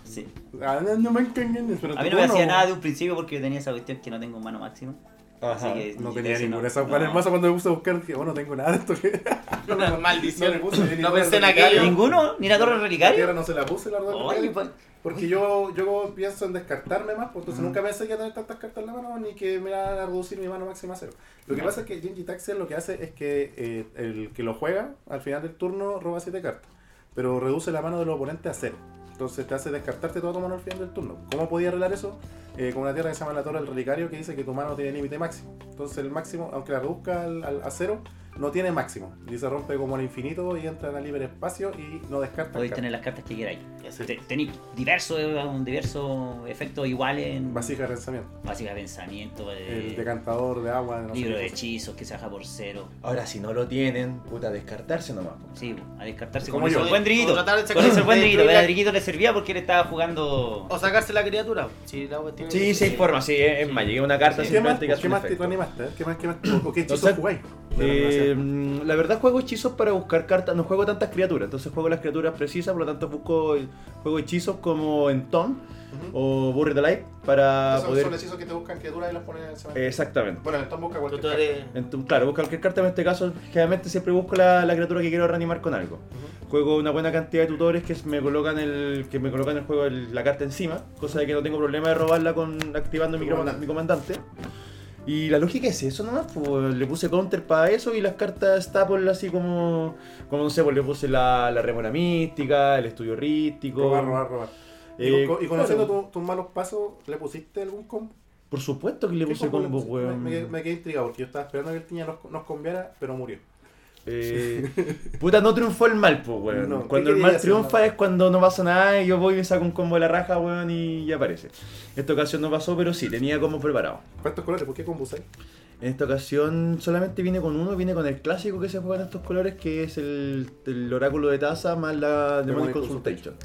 Speaker 3: Sí.
Speaker 1: Ah, no, no me engañen, pero
Speaker 3: A mí no me hacía nada de un principio porque yo tenía esa cuestión que no tengo mano máxima. Así
Speaker 2: Ajá.
Speaker 3: que
Speaker 1: No tenía ninguna. Esa
Speaker 3: No.
Speaker 1: mazo cuando me puse a buscar dije, bueno, no tengo nada de esto. que- [LAUGHS]
Speaker 4: Maldición.
Speaker 1: No puse ni
Speaker 4: No pensé en
Speaker 1: relicaria.
Speaker 4: aquello.
Speaker 3: ¿Ninguno? ¿Ni la torre
Speaker 1: La tierra
Speaker 3: relicaria?
Speaker 1: no se la puse, la verdad.
Speaker 3: Oye, pues,
Speaker 1: Porque yo, yo pienso en descartarme más, pues, entonces nunca pensé que iba a tener tantas cartas en la mano ni que me iban a reducir mi mano máxima a cero. Lo que pasa es que Genji Taxi lo que hace es que eh, el que lo juega al final del turno roba 7 cartas, pero reduce la mano de los oponentes a cero. Entonces te hace descartarte toda tu mano al final del turno. ¿Cómo podía arreglar eso? Eh, con una tierra que se llama la Torre del Relicario que dice que tu mano tiene límite máximo. Entonces el máximo, aunque la reduzca al- a cero, no tiene máximo. Y se rompe como al infinito y entra en el libre espacio y no descarta.
Speaker 3: podéis tener las cartas que queráis. Tenéis diversos diversos efectos iguales en
Speaker 1: Vasija de pensamiento.
Speaker 3: básica pensamiento,
Speaker 1: El
Speaker 3: eh,
Speaker 1: decantador de agua, de no
Speaker 3: libro de hechizos que se baja por cero.
Speaker 2: Ahora, si no lo tienen, puta, descartarse nomás.
Speaker 3: Sí, a descartarse
Speaker 1: Como yo.
Speaker 3: el buen driguito.
Speaker 4: O tratar de sacar-
Speaker 3: Con el buen
Speaker 4: de
Speaker 3: driguito. El driguito le servía porque él estaba jugando.
Speaker 4: O sacarse la criatura. Si la cuestión
Speaker 2: Sí, sí hay forma, sí, es es más, llegué a una carta
Speaker 1: ¿Qué más, ¿qué más te
Speaker 2: efecto.
Speaker 1: reanimaste? ¿Qué más, qué más, o- qué hechizos jugáis?
Speaker 2: Eh,
Speaker 1: reanimación?
Speaker 2: la verdad juego hechizos para buscar cartas, no juego tantas criaturas, entonces juego las criaturas precisas, por lo tanto busco juego hechizos como Entom o Buried Alive para
Speaker 1: Esos
Speaker 2: poder...
Speaker 1: son hechizos que te buscan criaturas y las pones en.
Speaker 2: Exactamente.
Speaker 1: Bueno, entonces busca
Speaker 4: Tú,
Speaker 1: cualquier carta.
Speaker 2: Entonces, claro, busco cualquier carta, en este caso generalmente siempre busco la, la criatura que quiero reanimar con algo. Juego una buena cantidad de tutores que me colocan el que me colocan el juego el- la carta encima, cosa de que no tengo problema de robarla con activando
Speaker 1: Tu
Speaker 2: mi, comandante. mi comandante. Y la lógica es eso nomás, pues le puse counter para eso y las cartas staple así como, como no sé, pues le puse la, la remora mística, el estudio rístico.
Speaker 1: Robar, robar, robar. Y,
Speaker 2: Eh,
Speaker 1: con- y conociendo
Speaker 2: claro.
Speaker 1: tu- tus malos pasos, ¿le pusiste algún combo?
Speaker 2: Por supuesto que le
Speaker 1: ¿Qué
Speaker 2: puse
Speaker 1: combo le
Speaker 2: combo, weón.
Speaker 1: Me, me, quedé intrigado porque yo estaba esperando que el Tiña nos, nos combiara, pero murió.
Speaker 2: Eh, [LAUGHS] puta, no triunfó el mal, pues, weón.
Speaker 1: No, ¿qué
Speaker 2: cuando el mal triunfa es cuando no pasa nada y yo voy y me saco un combo de la raja, weón, y ya aparece. Esta ocasión no pasó, pero sí, tenía combo preparado.
Speaker 1: ¿Cuántos colores? ¿Por qué combo usáis?
Speaker 2: En esta ocasión solamente viene con uno, viene con el clásico que se juega en estos colores, que es el, el oráculo de taza más la Demonic
Speaker 1: Demonic
Speaker 2: Consultation.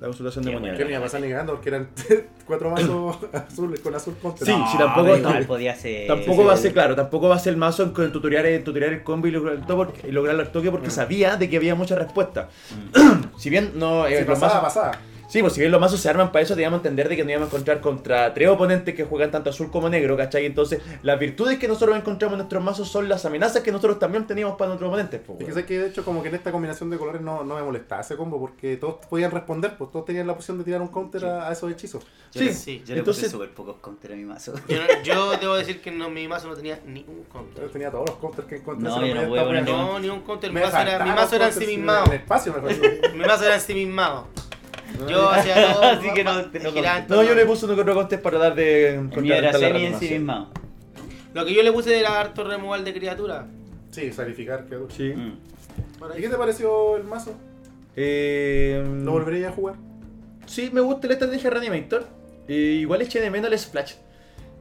Speaker 2: La consultación
Speaker 3: Qué
Speaker 1: Que
Speaker 2: demoníaca.
Speaker 1: no iba a pasar ni cagando porque eran [LAUGHS] cuatro mazos [LAUGHS] azules con azul contra.
Speaker 2: Sí,
Speaker 3: No,
Speaker 2: sí, tampoco-
Speaker 3: igual podía ser.
Speaker 2: Tampoco va a ser, claro, tampoco va a ser el mazo en, en tutorial, en tutorial el combo y lograr el, toque porque- y lograrlo al toque porque
Speaker 1: Mm.
Speaker 2: sabía de que había mucha respuesta. [CLEARS THROAT] si bien no... eh,
Speaker 1: Si pasaba,
Speaker 2: mazos-
Speaker 1: pasaba.
Speaker 2: Sí, pues si bien los mazos se arman para eso, teníamos que entender de que nos íbamos a encontrar contra tres oponentes que juegan tanto azul como negro, ¿cachai? Entonces, las virtudes que nosotros encontramos en nuestros mazos son las amenazas que nosotros también teníamos para nuestros oponentes. pues,
Speaker 1: Es que sé que de hecho como que en esta combinación de colores no, no me molestaba ese combo porque todos podían responder, pues todos tenían la opción de tirar un counter a, a esos hechizos.
Speaker 3: Yo
Speaker 2: Sí,
Speaker 3: le-
Speaker 4: sí.
Speaker 3: Yo le
Speaker 2: Entonces-
Speaker 3: puse súper pocos counter a mi mazo.
Speaker 4: Yo, no- yo debo decir que no, mi mazo no tenía ni un
Speaker 1: Yo
Speaker 4: counter.
Speaker 1: tenía todos los counters que encontré.
Speaker 3: No, yo no.
Speaker 4: No, ni un counter. Mi mazo era, mi
Speaker 1: faltaban
Speaker 4: mazo era
Speaker 1: counters
Speaker 4: ensimismado.
Speaker 1: En espacio me.
Speaker 4: Mi mazo era ensimismado. Yo hacía todo. [LAUGHS]
Speaker 3: Así que no- te no
Speaker 4: giraba en
Speaker 2: No,
Speaker 4: torno
Speaker 2: yo le puse uno que otro contest para dar de
Speaker 3: era
Speaker 2: contrarrestar la
Speaker 3: semi en
Speaker 2: reanimación.
Speaker 3: sí mismo.
Speaker 4: Lo que yo le puse era harto removal de criatura.
Speaker 1: Sí, sacrificar. duro.
Speaker 2: Sí.
Speaker 3: Mm.
Speaker 1: ¿Y qué te pareció el mazo?
Speaker 2: Eh,
Speaker 1: ¿Lo volvería a jugar?
Speaker 2: Sí, me gusta la estrategia Reanimator. Eh, igual eché de menos el Splash.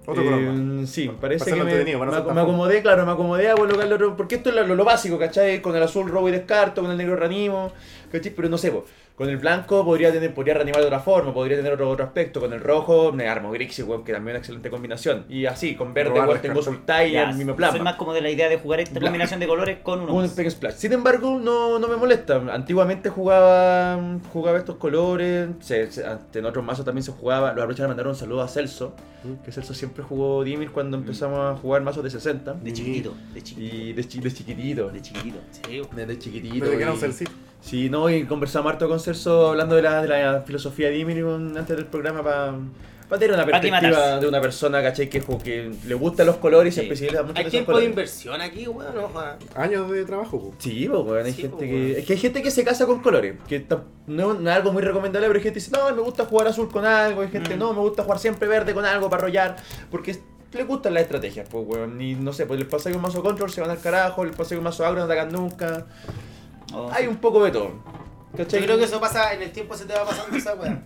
Speaker 1: Otro
Speaker 2: Eh. Sí,
Speaker 1: Para
Speaker 2: parece que
Speaker 1: hacerlo
Speaker 2: me,
Speaker 1: entretenido, para no
Speaker 2: me,
Speaker 1: ser tan
Speaker 2: me
Speaker 1: fome.
Speaker 2: acomodé, claro, me acomodé a colocarle otro, porque esto es lo, lo básico, ¿cachai? Con el azul robo y descarto, con el negro reanimo, ¿cachai? Pero no sé, po, con el blanco podría tener podría reanimar de otra forma, podría tener otro, otro aspecto, con el rojo me armo Grixis, weón, que también es una excelente combinación. Y así, con verde, weón, tengo. Sultai y el mismo
Speaker 3: soy
Speaker 2: plasma.
Speaker 3: más como de la idea de jugar esta combinación de colores con uno
Speaker 2: Un. Spec Splash. Sin embargo, no, no me molesta. Antiguamente jugaba jugaba estos colores. se- se- en otros mazos también se jugaba. Lo aprovecho de mandar un saludo a Celso.
Speaker 1: Mm.
Speaker 2: Que Celso siempre jugó Dimir cuando empezamos a jugar mazos de 60.
Speaker 3: De chiquitito, de chiquitito.
Speaker 2: Y de, chi- de chiquitito.
Speaker 3: De chiquitito.
Speaker 4: Sí.
Speaker 2: Desde chiquitito.
Speaker 1: Desde que era un celcito.
Speaker 2: Sí, no, y conversamos harto con Celso hablando de la, de la filosofía de con- antes del programa para tener una perspectiva de una persona, ¿cachai? Que, que le gustan los colores y se
Speaker 3: Sí.
Speaker 2: especializa mucho en
Speaker 4: Hay tiempo de inversión aquí, weón. No, joda.
Speaker 1: Años de trabajo, po.
Speaker 2: Sí, pues, weón, hay
Speaker 4: Sí,
Speaker 2: gente que.
Speaker 4: weón.
Speaker 2: Es que hay gente que se casa con colores. Que no, no es algo muy recomendable, pero hay gente que dice, no, me gusta jugar azul con algo. Hay gente,
Speaker 3: Mm.
Speaker 2: no, me gusta jugar siempre verde con algo para rollar. Porque es- le gustan las estrategias, pues, weón. Y no sé, pues les pasa que un mazo control se van al carajo, les pasa que un mazo agro no atacan nunca.
Speaker 3: Oh,
Speaker 2: Hay
Speaker 3: sí.
Speaker 2: un poco de todo. ¿Cachai?
Speaker 4: Yo creo que eso pasa, en el tiempo se te va pasando esa weá.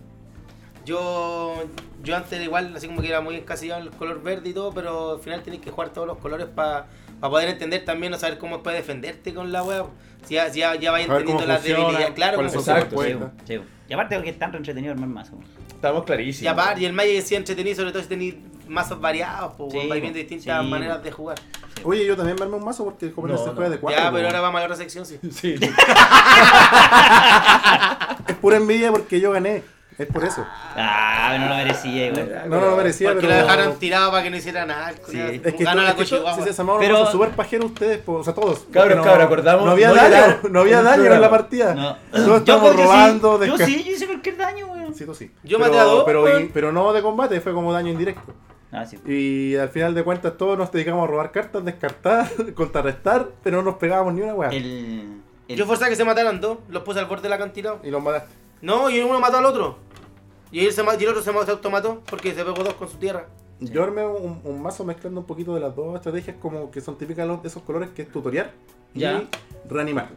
Speaker 4: Yo, yo antes igual, así como que era muy encasillado en el color verde y todo, pero al final tienes que jugar todos los colores para poder entender también o saber cómo puedes defenderte con la weá. Si ya, ya, ya
Speaker 1: cómo
Speaker 4: entendiendo las debilidades, claro, cómo
Speaker 2: Exacto.
Speaker 3: Sí, sí. Y aparte porque es tan entretenido armar mazo.
Speaker 2: Estamos
Speaker 4: Y
Speaker 2: clarísimos.
Speaker 4: aparte, y el Magic es sí entretenido, sobre todo si tenéis mazos variados, pues
Speaker 3: Sí,
Speaker 4: vais viendo distintas
Speaker 3: Sí,
Speaker 4: maneras de jugar.
Speaker 1: Oye, yo también me armé un mazo porque como
Speaker 2: No,
Speaker 1: se
Speaker 2: no.
Speaker 1: juega de cuatro.
Speaker 4: ya, pero ahora vamos a la otra sección, sí.
Speaker 2: Sí. [LAUGHS]
Speaker 1: Es pura envidia porque yo gané. Es por eso.
Speaker 3: Ah, no lo merecía, igual.
Speaker 1: No, no lo merecía,
Speaker 4: Porque
Speaker 1: pero.
Speaker 4: lo dejaron tirado para que no hiciera nada. el.
Speaker 3: Sí.
Speaker 1: Es que,
Speaker 4: Ganó la
Speaker 1: es que to-
Speaker 4: cochiguagua.
Speaker 1: si se llamaban
Speaker 3: Pero-
Speaker 1: súper pajeros ustedes, po, o sea, todos.
Speaker 2: Cabros,
Speaker 1: no-
Speaker 2: cabros, acordamos-
Speaker 1: No había
Speaker 2: no
Speaker 1: daño, no había
Speaker 2: en el
Speaker 1: daño en la partida.
Speaker 3: No.
Speaker 1: Todos estamos robando,
Speaker 3: sí. Yo sí, yo hice cualquier daño, weón.
Speaker 1: Sí, tú sí.
Speaker 4: Yo
Speaker 1: pero,
Speaker 4: maté a dos,
Speaker 1: pero, pero no de combate, fue como daño indirecto.
Speaker 3: Ah, sí.
Speaker 1: Y al final de cuentas todos nos dedicamos a robar cartas, descartar, [LAUGHS] contrarrestar, pero no nos pegábamos ni una weá.
Speaker 3: El, el-
Speaker 4: Yo forzaba que se mataran dos, los puse al borde del acantilado.
Speaker 1: Y los mataste.
Speaker 4: No, y uno mató al otro. Y, él se y el otro se se automató porque se pegó dos con su tierra.
Speaker 1: Yo armé un, un mazo mezclando un poquito de las dos estrategias como que son típicas de esos colores que es tutorial y reanimar.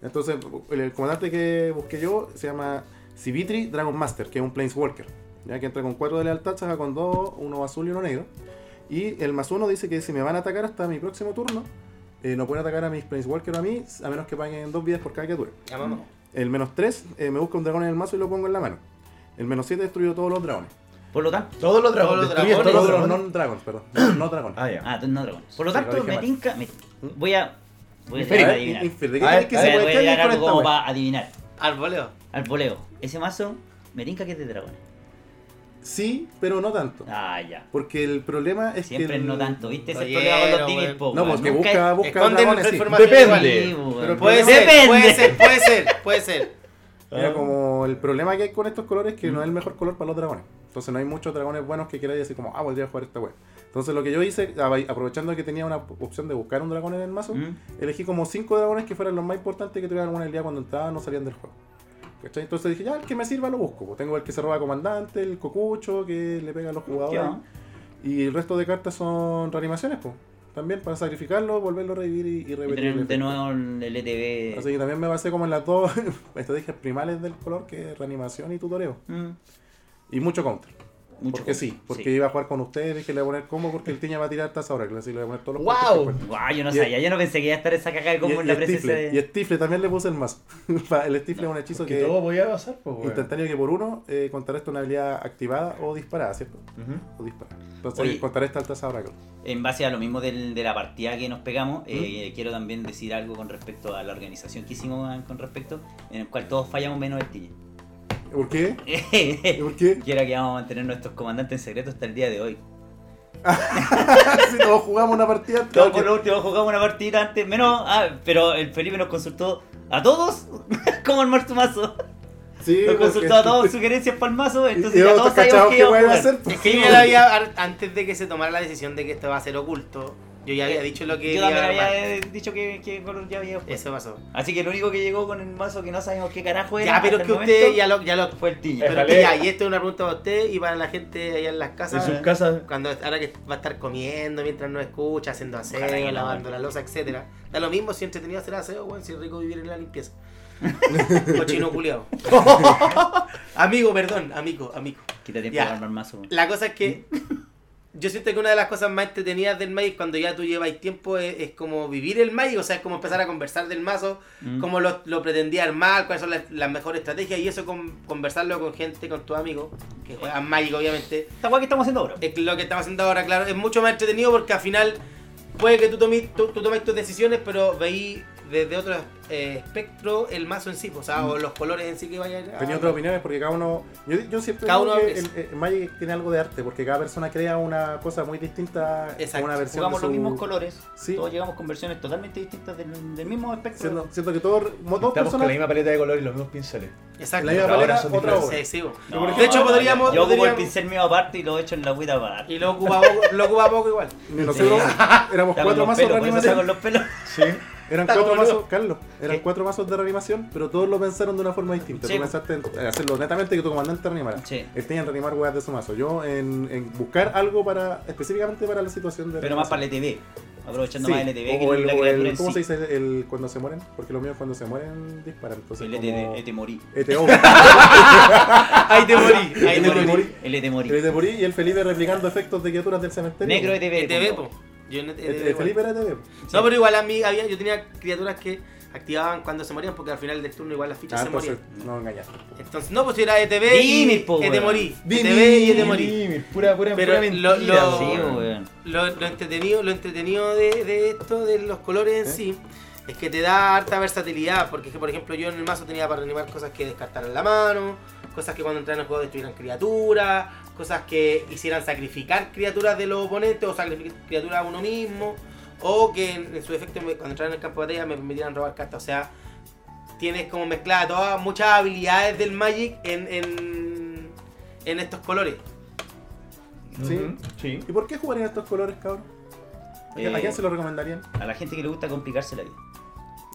Speaker 1: Entonces, el, el comandante que busqué yo se llama Civitri Dragon Master, que es un Planeswalker. Ya que entra con 4 de lealtad, saca con 2, uno azul y uno negro. Y el más uno dice que si me van a atacar hasta mi próximo turno, eh, no pueden atacar a mis Planeswalker o a mí, a menos que paguen dos vidas por cada criatura.
Speaker 4: Ya vamos.
Speaker 1: El menos 3 me busca un dragón en el mazo y lo pongo en la mano. El menos 7 destruyo todos los dragones.
Speaker 3: Por lo tanto.
Speaker 2: Todos los dragones.
Speaker 4: Todos los dragones.
Speaker 2: todos
Speaker 1: Todos
Speaker 2: los
Speaker 1: los
Speaker 2: dragones.
Speaker 1: perdón. No, no dragones.
Speaker 2: Ah, ya.
Speaker 3: Ah, no dragones. Por lo
Speaker 1: Sí,
Speaker 3: tanto,
Speaker 1: dije
Speaker 3: me tinca. me- voy a. Voy a
Speaker 2: Inferior.
Speaker 3: tirar a
Speaker 1: Eh,
Speaker 3: adivinar.
Speaker 1: infer- ¿De qué
Speaker 2: A ver,
Speaker 1: crees que
Speaker 2: a
Speaker 1: se
Speaker 2: ver,
Speaker 1: puede
Speaker 3: voy a tirar algo como para adivinar.
Speaker 4: Al voleo.
Speaker 3: Al voleo. Ese mazo me tinca que es de dragones.
Speaker 1: Sí, pero no tanto.
Speaker 3: Ah, ya.
Speaker 1: Porque el problema es
Speaker 3: Siempre
Speaker 1: que. el-
Speaker 3: no tanto, ¿viste? Ese es el
Speaker 4: Oye,
Speaker 3: problema con los po,
Speaker 1: No, porque
Speaker 3: Nunca
Speaker 1: busca, busca dragones, sí.
Speaker 2: Depende.
Speaker 3: Sí,
Speaker 1: Pero.
Speaker 4: Puede
Speaker 1: Depende.
Speaker 4: ser, puede ser, puede ser, puede ser. [LAUGHS]
Speaker 1: Mira, como el problema que hay con estos colores es que
Speaker 3: Mm.
Speaker 1: no es el mejor color para los dragones. Entonces no hay muchos dragones buenos que quieran decir como, ah, podría jugar esta wea. Entonces lo que yo hice, aprovechando que tenía una opción de buscar un dragón en el mazo,
Speaker 3: Mm.
Speaker 1: elegí como 5 dragones que fueran los más importantes que tuvieran alguna habilidad cuando entraban no salían del juego. ¿Cachai? Entonces dije, ya, el que me sirva lo busco. Pues tengo el que se roba comandante, el cocucho, que le pega a los jugadores. Y el resto de cartas son reanimaciones, pues. También para sacrificarlo, volverlo a revivir y, y
Speaker 3: Y
Speaker 1: repetir.
Speaker 3: tener
Speaker 1: el
Speaker 3: de nuevo el LTV.
Speaker 1: Así que también me basé como en las dos [LAUGHS] estrategias primales del color, que es reanimación y tutoreo.
Speaker 3: Mm,
Speaker 1: Y mucho counter.
Speaker 3: Mucho
Speaker 1: porque sí, porque
Speaker 3: sí.
Speaker 1: iba a jugar con ustedes, dije le voy a poner combo porque el Tiña va a tirar taza ahora, así le voy a poner todos los que encuentre.
Speaker 3: Guau, yo no
Speaker 1: Y-
Speaker 3: sabía, yo no pensé que iba a estar esa caga de
Speaker 1: Y,
Speaker 3: combo en
Speaker 1: y
Speaker 3: la
Speaker 1: el
Speaker 3: presencia
Speaker 1: Stifle, y
Speaker 3: de.
Speaker 1: Stifle también le puse el mazo. [LAUGHS] El Stifle es un hechizo
Speaker 2: Que
Speaker 1: que
Speaker 2: todo podía pasar, pues, weón.
Speaker 1: instantáneo que por uno eh, contrarresta una habilidad activada o disparada, ¿cierto?
Speaker 2: Ujú.
Speaker 1: O disparada. Entonces
Speaker 3: Oye.
Speaker 1: contrarresta al taza Oracle.
Speaker 3: En base a lo mismo del- de la partida que nos pegamos, eh, quiero también decir algo con respecto a la organización que hicimos con respecto, en el cual todos fallamos menos el Tiña.
Speaker 1: ¿Por qué? ¿Y [LAUGHS] ¿Por qué?
Speaker 3: Quiero que vamos a mantener nuestros comandantes en secreto hasta el día de hoy. [LAUGHS]
Speaker 1: si todos jugamos una partida.
Speaker 3: Todos
Speaker 1: claro
Speaker 3: por
Speaker 1: que-
Speaker 3: lo último jugamos una partida antes, menos. Ah, pero el Felipe nos consultó a todos [LAUGHS] cómo armar su mazo.
Speaker 1: Sí,
Speaker 3: Nos
Speaker 1: porque-
Speaker 3: consultó a todos sugerencias para el mazo, entonces
Speaker 1: y
Speaker 3: ya todos sabíamos que
Speaker 1: que
Speaker 3: íbamos a
Speaker 1: hacer. pues.
Speaker 4: Es que yo ya había, antes de que se tomara la decisión de que esto va a ser oculto, yo ya había dicho lo que
Speaker 3: Yo
Speaker 4: iba
Speaker 3: también
Speaker 4: armar.
Speaker 3: había dicho que, que color ya había jugado.
Speaker 4: Eso pasó.
Speaker 3: Así que el único que llegó con el mazo que no sabemos qué carajo era.
Speaker 4: Ya, pero es que usted
Speaker 3: momento
Speaker 4: ya lo, ya lo
Speaker 3: Fue el Tiña.
Speaker 4: Pero que ya, y esto es una pregunta para usted y para la gente allá en las
Speaker 2: En
Speaker 4: casas.
Speaker 2: sus casas.
Speaker 4: Cuando ahora que va a estar comiendo mientras no escucha, haciendo aseo, lavando la losa, etcétera. Da lo mismo si entretenido hacer aseo, weón, si es rico vivir en la limpieza. [LAUGHS] Cochino culiao. [LAUGHS] amigo, perdón, amigo, amigo.
Speaker 3: Quita tiempo para armar mazo.
Speaker 4: La cosa es que yo siento que una de las cosas más entretenidas del Magic cuando ya tú llevas tiempo es, es como vivir el Magic, o sea, es como empezar a conversar del mazo,
Speaker 3: Mm.
Speaker 4: cómo lo, lo pretendía armar, cuáles son las, las mejores estrategias y eso con, conversarlo con gente, con tus amigos, que juegan Magic obviamente.
Speaker 3: Esta guay que estamos haciendo ahora.
Speaker 4: Es lo que estamos haciendo ahora, claro, es mucho más entretenido porque al final puede que tú tomes, tú, tú tomes tus decisiones, pero veis desde otro eh, espectro el mazo en sí, o sea, o los colores en sí que vaya a...
Speaker 1: Tenía otras opiniones porque cada uno. Yo, yo siempre
Speaker 4: Cada uno
Speaker 1: que el, el Magic tiene algo de arte porque cada persona crea una cosa muy distinta.
Speaker 4: Exacto.
Speaker 1: Una versión
Speaker 3: Jugamos
Speaker 1: de
Speaker 3: los mismos colores.
Speaker 1: Sí.
Speaker 3: Todos llegamos con versiones totalmente distintas del, del mismo espectro.
Speaker 1: Siento que todos,
Speaker 2: Estamos con la misma paleta de color y los mismos pinceles.
Speaker 4: Exacto.
Speaker 1: La misma
Speaker 2: Ahora
Speaker 1: paleta,
Speaker 2: son
Speaker 1: otra
Speaker 2: diferentes.
Speaker 1: obra.
Speaker 4: Sí, sí, bo.
Speaker 3: No,
Speaker 4: de hecho, podríamos...
Speaker 3: Yo ocupo el pincel mío aparte y lo echo en la agüita aparte.
Speaker 4: Y lo ocupa poco, lo ocupa poco igual.
Speaker 1: Nosotros éramos cuatro mazos
Speaker 3: pelos, con los pelos.
Speaker 2: Sí.
Speaker 1: Eran
Speaker 4: Está
Speaker 1: cuatro
Speaker 4: boludo.
Speaker 1: mazos, Carlos. Eran
Speaker 3: ¿Qué?
Speaker 1: cuatro mazos de reanimación, pero todos lo pensaron de una forma distinta.
Speaker 3: Sí,
Speaker 1: Tú pensaste en hacerlo netamente que tu comandante reanimara.
Speaker 3: Sí.
Speaker 1: Él tenía en reanimar weas de su mazo. Yo en, en buscar algo para específicamente para la situación de
Speaker 3: Pero más para el LTV. Aprovechando
Speaker 1: Sí,
Speaker 3: más el que
Speaker 1: o el,
Speaker 3: la
Speaker 1: o el-
Speaker 3: criatura en
Speaker 1: ¿Cómo
Speaker 3: sí.
Speaker 1: se dice el, cuando se mueren? Porque los míos cuando se mueren disparan. Entonces,
Speaker 3: El
Speaker 1: como...
Speaker 3: ET morí.
Speaker 1: ETO.
Speaker 4: Ahí te morí, ahí te morí.
Speaker 3: El ET morí.
Speaker 1: El ET morí y el Felipe replicando efectos de criaturas del cementerio.
Speaker 3: Negro ETV.
Speaker 4: ETV, po. Yo en
Speaker 1: El,
Speaker 4: ETV,
Speaker 1: el
Speaker 4: igual.
Speaker 1: Felipe era ETV.
Speaker 4: No, pero igual a mí había, yo tenía criaturas que activaban cuando se morían porque al final del turno igual las fichas
Speaker 1: Ah,
Speaker 4: se
Speaker 1: entonces
Speaker 4: morían.
Speaker 1: no engañaste.
Speaker 4: Entonces, no, pues era ETV
Speaker 3: Dimir,
Speaker 4: y ET morí. ETV y ET morí.
Speaker 2: Dimir, Pura, pura,
Speaker 4: Pero
Speaker 2: pura
Speaker 4: lo-
Speaker 2: mentira.
Speaker 4: lo-
Speaker 3: Sí,
Speaker 2: weón.
Speaker 3: weón.
Speaker 4: Lo, lo entretenido, lo entretenido de, de esto, de los colores en
Speaker 1: ¿Eh?
Speaker 4: sí, es que te da harta versatilidad. Porque, es que, por ejemplo, yo en el mazo tenía para reanimar cosas que descartaran la mano, cosas que cuando entraran en el juego destruyeran criaturas, cosas que hicieran sacrificar criaturas de los oponentes o sacrificar criaturas a uno mismo, o que en, en su efecto me- cuando entraran en el campo de batalla me permitieran robar cartas. O sea, tienes como mezclada todas muchas habilidades del Magic en, en, en estos colores.
Speaker 1: Sí.
Speaker 2: Sí.
Speaker 1: ¿Y por qué jugarían estos colores, cabrón? ¿A quién- ¿A
Speaker 3: Eh,
Speaker 1: quién se lo recomendarían?
Speaker 3: A la gente que le gusta complicarse la vida.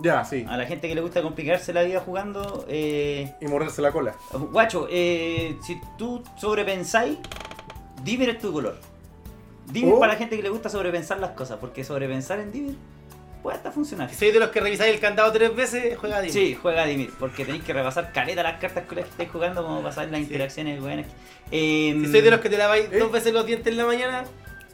Speaker 1: Ya, sí.
Speaker 3: A la gente que le gusta complicarse la vida jugando, eh,
Speaker 1: Y morderse la cola.
Speaker 3: guacho, eh, si tú sobrepensáis, Dimir es tu color. Dimir
Speaker 1: Oh.
Speaker 3: para la gente que le gusta sobrepensar las cosas, porque sobrepensar en Dimir puede hasta funcionar.
Speaker 4: Si sois de los que revisáis el candado tres veces, juega a Dimir.
Speaker 3: Sí, juega Dimir, porque tenéis que repasar caleta las cartas con las que estáis jugando, como pasar las interacciones buenas. Eh,
Speaker 4: Si sois de los que te laváis
Speaker 1: ¿Eh?
Speaker 4: dos veces los dientes en la mañana,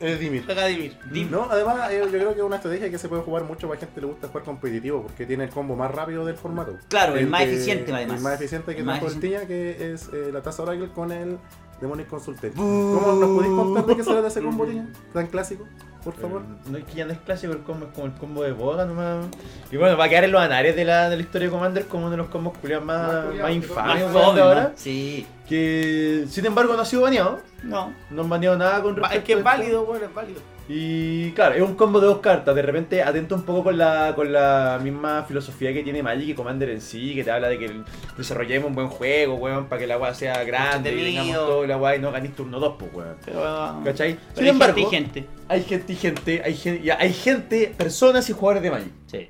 Speaker 1: Es Dimir.
Speaker 4: juega Dimir.
Speaker 3: Dim-
Speaker 1: No, además eh, yo creo que es una estrategia que se puede jugar mucho para gente que le gusta jugar competitivo porque tiene el combo más rápido del formato.
Speaker 3: Claro, el más
Speaker 1: que-
Speaker 3: eficiente, además.
Speaker 1: El más eficiente que trajo el. Tiña, que es eh, la taza Oracle con el Demonic Consultant. ¿Cómo nos podéis contar de qué será de ese combo, Tiña? Tan clásico, por favor.
Speaker 2: No es que ya no es clásico el combo, es como el combo de boga nomás. Y bueno, va a quedar en los anales de la, de la historia de Commander como uno de los combos culiados
Speaker 1: Más
Speaker 2: más, más
Speaker 1: que
Speaker 2: infames ahora.
Speaker 3: ¿no? Sí,
Speaker 2: Que sin embargo no ha sido baneado.
Speaker 3: no.
Speaker 2: No han baneado nada con respecto
Speaker 4: Es que es válido, bueno, es válido.
Speaker 2: Y claro, es un combo de dos cartas. De repente atento un poco con la, con la misma filosofía que tiene Magic y Commander en sí, que te habla de que desarrollemos un buen juego, weón, para que la weá sea grande y tengamos todo y la weá y no ganéis turno 2, pues weón.
Speaker 3: Pero,
Speaker 2: ¿Cachai?
Speaker 3: pero
Speaker 2: Sin
Speaker 3: hay
Speaker 2: embargo,
Speaker 3: gente y gente.
Speaker 2: hay gente y gente, hay gente, hay gente, personas y jugadores de Magic.
Speaker 3: Sí.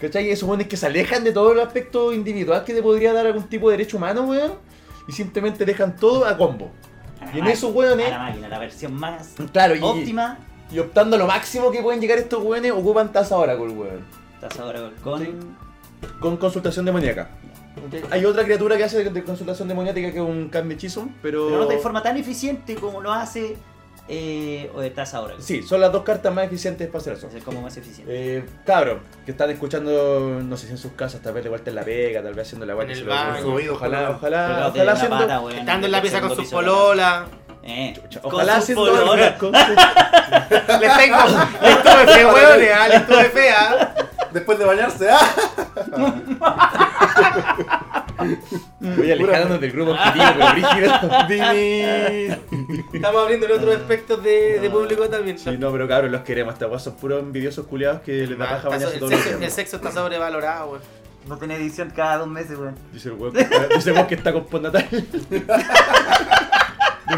Speaker 2: ¿Cachai? Esos weones que se alejan de todo el aspecto individual que te podría dar algún tipo de derecho humano, weón. Y simplemente dejan todo a combo. Y en esos
Speaker 3: A la máquina, la versión más
Speaker 2: Claro, y,
Speaker 3: óptima.
Speaker 2: y optando a lo máximo que pueden llegar estos weones, ocupan taza Oracle, weón.
Speaker 3: Estás ahora con.
Speaker 2: Sí. Con consultación demoníaca. Hay otra criatura que hace de consultación demoníaca que es un cambio hechizo, pero.
Speaker 3: Pero no de forma tan eficiente como lo hace eh, o de Taza ahora.
Speaker 2: Sí, son las dos cartas más eficientes para hacer eso.
Speaker 3: Es como más eficiente.
Speaker 2: Eh, cabros, que están escuchando, no sé si en sus casas, tal vez de vuelta en la pega, tal vez haciendo la
Speaker 4: En el
Speaker 2: ocurre.
Speaker 1: Subido,
Speaker 2: Ojalá, ojalá, ojalá
Speaker 3: la
Speaker 2: haciendo.
Speaker 3: pata, weón,
Speaker 4: Estando en la pieza con
Speaker 3: segundo
Speaker 4: su polola.
Speaker 3: Eh, con
Speaker 2: Ojalá
Speaker 3: su
Speaker 2: haciendo
Speaker 3: polola.
Speaker 2: con- [LAUGHS]
Speaker 4: Le tengo. Estuve fe, weón. Le estuve fea.
Speaker 1: Después de bañarse, ¡ah! [LAUGHS]
Speaker 2: Voy alejándonos del grupo objetivo, pero rígido. [LAUGHS]
Speaker 1: Dimi.
Speaker 4: Estamos abriendo en otros aspectos de, de público también.
Speaker 2: Sí, no, pero cabros, los queremos. Esta guay son puros envidiosos culiados que les da
Speaker 4: Ah,
Speaker 2: paja bañarse
Speaker 4: el,
Speaker 2: todos los
Speaker 4: sexo, el sexo está sobrevalorado, weón.
Speaker 3: No tiene edición cada dos meses, weón.
Speaker 2: Dice el weón que el que está con postnatal.
Speaker 4: De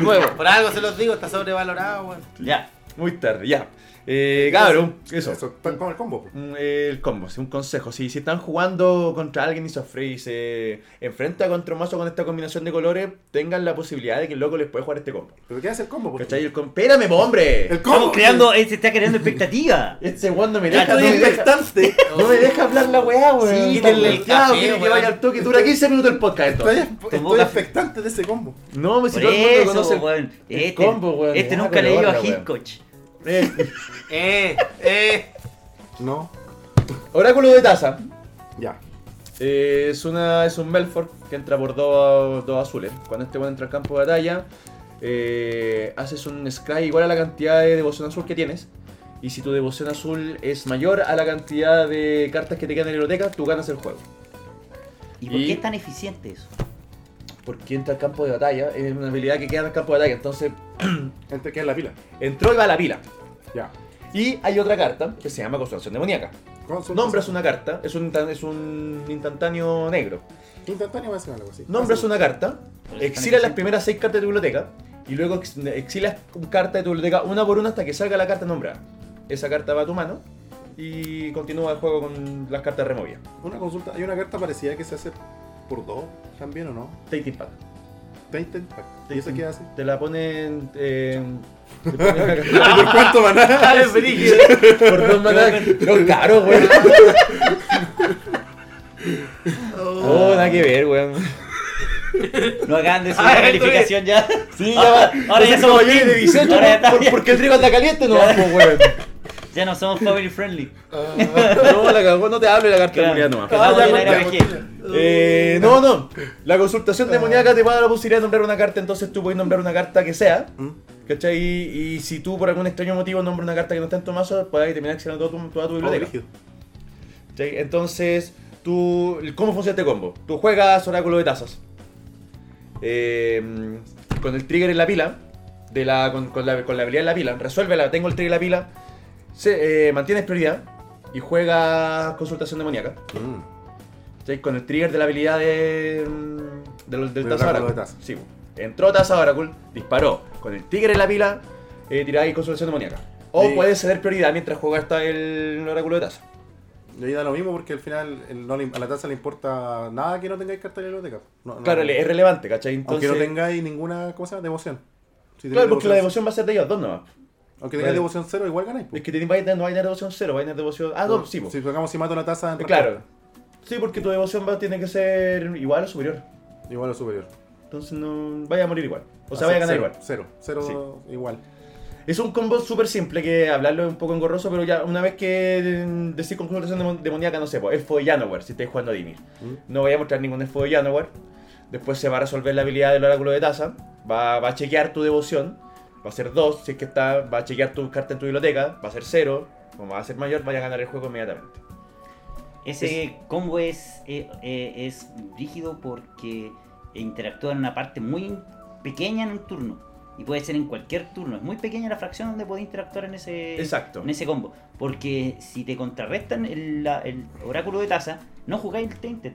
Speaker 4: nuevo. Por algo se los digo, está sobrevalorado, weón.
Speaker 3: Ya.
Speaker 2: Muy tarde, ya. Eh, cabrón, eso.
Speaker 1: Eso, está con el combo. pues.
Speaker 2: Mm, El combo, sí, un consejo. Si, si están jugando contra alguien y se ofrece y se enfrenta contra un mazo con esta combinación de colores, tengan la posibilidad de que el loco les puede jugar este combo.
Speaker 1: ¿Pero qué hace el combo? pues?
Speaker 2: ¿Cachai? El com- Espérame, po, hombre.
Speaker 1: El combo.
Speaker 3: Estamos creando, eh, se está creando expectativa. [LAUGHS]
Speaker 2: Este weón no me deja, no
Speaker 1: Estoy
Speaker 2: me deja,
Speaker 1: expectante. [LAUGHS]
Speaker 2: no me deja hablar la weá, weón.
Speaker 3: Sí,
Speaker 4: el
Speaker 2: el clavo, que vaya al toque. Dura 15 minutos el podcast esto.
Speaker 1: Estoy, expectante de ese combo.
Speaker 2: No, pues si todo el mundo
Speaker 3: eso,
Speaker 2: conoce el,
Speaker 3: Este,
Speaker 2: combo, weón.
Speaker 3: este
Speaker 2: Ya,
Speaker 3: nunca le dio a. Hitchcock.
Speaker 2: Eh,
Speaker 4: Eh, eh.
Speaker 1: No.
Speaker 2: Oráculo de taza.
Speaker 1: Ya.
Speaker 2: Eh, es, una, es un Melford que entra por dos, dos azules. Cuando este bueno entra al campo de batalla, eh, haces un scry igual a la cantidad de devoción azul que tienes. Y si tu devoción azul es mayor a la cantidad de cartas que te quedan en la biblioteca, tú ganas el juego.
Speaker 3: ¿Y por
Speaker 2: Y-
Speaker 3: qué es tan eficiente eso?
Speaker 2: Porque entra al campo de batalla, es una habilidad que queda en el campo de batalla. Entonces,
Speaker 1: entre, que es la pila.
Speaker 2: Entró y va a la pila.
Speaker 1: Ya.
Speaker 2: Y hay otra carta que se llama Consolación Demoníaca.
Speaker 1: Consultación.
Speaker 2: Nombras una carta, es un, es un instantáneo negro.
Speaker 1: Instantáneo más o menos algo así.
Speaker 2: Nombras una carta, exilas las primeras seis cartas de tu biblioteca y luego ex exilas carta de tu biblioteca una por una hasta que salga la carta nombrada. Esa carta va a tu mano y continúa el juego con las cartas removidas.
Speaker 1: Una consulta, hay una carta parecida que se hace por dos también o no? Taking Pack qué?
Speaker 2: Te la ponen. [LAUGHS]
Speaker 1: ¿Por cuánto maná? [LAUGHS]
Speaker 4: Ah, ¿eh?
Speaker 2: Por dos maná. [LAUGHS] Pero caro, weón. Oh. oh, nada que ver, weón.
Speaker 3: No hagan de
Speaker 4: ah,
Speaker 3: eso
Speaker 4: una
Speaker 3: calificación ya.
Speaker 2: Sí, ya va.
Speaker 3: Ah,
Speaker 2: Ahora
Speaker 3: ya
Speaker 2: pues
Speaker 3: somos
Speaker 2: de
Speaker 3: 18.
Speaker 2: Porque el trigo anda caliente, no
Speaker 3: vamos,
Speaker 2: pues, weón.
Speaker 3: Ya no somos family friendly.
Speaker 2: No, la cagó, no te hable la carta
Speaker 3: Claro.
Speaker 2: culiada nomás.
Speaker 1: Ah,
Speaker 3: la.
Speaker 2: Eh, no, no. La consultación demoníaca te va a dar la posibilidad de nombrar una carta, entonces tú puedes nombrar una carta que sea.
Speaker 1: ¿Mm?
Speaker 2: ¿Cachai? Y, y si tú por algún extraño motivo nombras una carta que no está en tu mazo, puedes terminar accionando todo tu- toda tu
Speaker 1: Oh,
Speaker 2: biblioteca. Entonces, tú, ¿cómo funciona este combo? Tú juegas Oráculo de Tazas. Eh, con el trigger en la pila, de la, con, con la, con la habilidad en la pila, resuélvela, tengo el trigger en la pila, se, eh, mantienes prioridad y juegas Consultación Demoníaca.
Speaker 1: Mm.
Speaker 2: Con el trigger de la habilidad de, mm, del, del Oracle.
Speaker 1: de Taza.
Speaker 2: Sí, entró Taza Oracle, disparó. Con el trigger en la pila, eh, tiráis Consolación Demoníaca. O
Speaker 1: Y-
Speaker 2: puedes ceder prioridad mientras juegas hasta el Oráculo de Taza.
Speaker 1: Ahí da lo mismo porque al final el- no le- a la taza le importa nada que no tengáis carta de biblioteca. No- no-
Speaker 2: Claro, es relevante, ¿cachai? Entonces,
Speaker 1: Aunque no tengáis ninguna, ¿cómo se llama? Devoción. Si tenéis
Speaker 2: Claro, porque la devoción va a ser de ellos dos nomás.
Speaker 1: Aunque tengáis devoción cero, igual ganáis.
Speaker 2: Es que te vais a tener- no va a tener devoción cero, va a tener devoción. Ah, no, sí.
Speaker 1: Si sacamos si mato la taza, entra
Speaker 2: Claro. Sí, porque tu devoción va, tiene que ser igual o superior.
Speaker 1: Igual o superior.
Speaker 2: Entonces no vaya a morir igual. O sea,
Speaker 1: Ah,
Speaker 2: vaya a ganar igual.
Speaker 1: Cero, cero igual.
Speaker 2: Es un combo súper simple que hablarlo es un poco engorroso, pero ya una vez que mm, decís conjuración demo- demoníaca, no sé, pues elfo de Janowar, si estáis jugando a Dimir.
Speaker 1: ¿Mm?
Speaker 2: No voy a mostrar ningún elfo de Janowar. Después se va a resolver la habilidad del oráculo de taza. Va, va a chequear tu devoción. Va a ser 2, si es que está. Va a chequear tu carta en tu biblioteca. Va a ser 0. Como va a ser mayor, vaya a ganar el juego inmediatamente.
Speaker 3: Ese combo es, eh, eh, es rígido porque interactúa en una parte muy pequeña en un turno. Y puede ser en cualquier turno. Es muy pequeña la fracción donde puede interactuar en ese,
Speaker 2: Exacto.
Speaker 3: en ese combo. Porque si te contrarrestan el, la- el oráculo de taza, no jugáis el Tainted.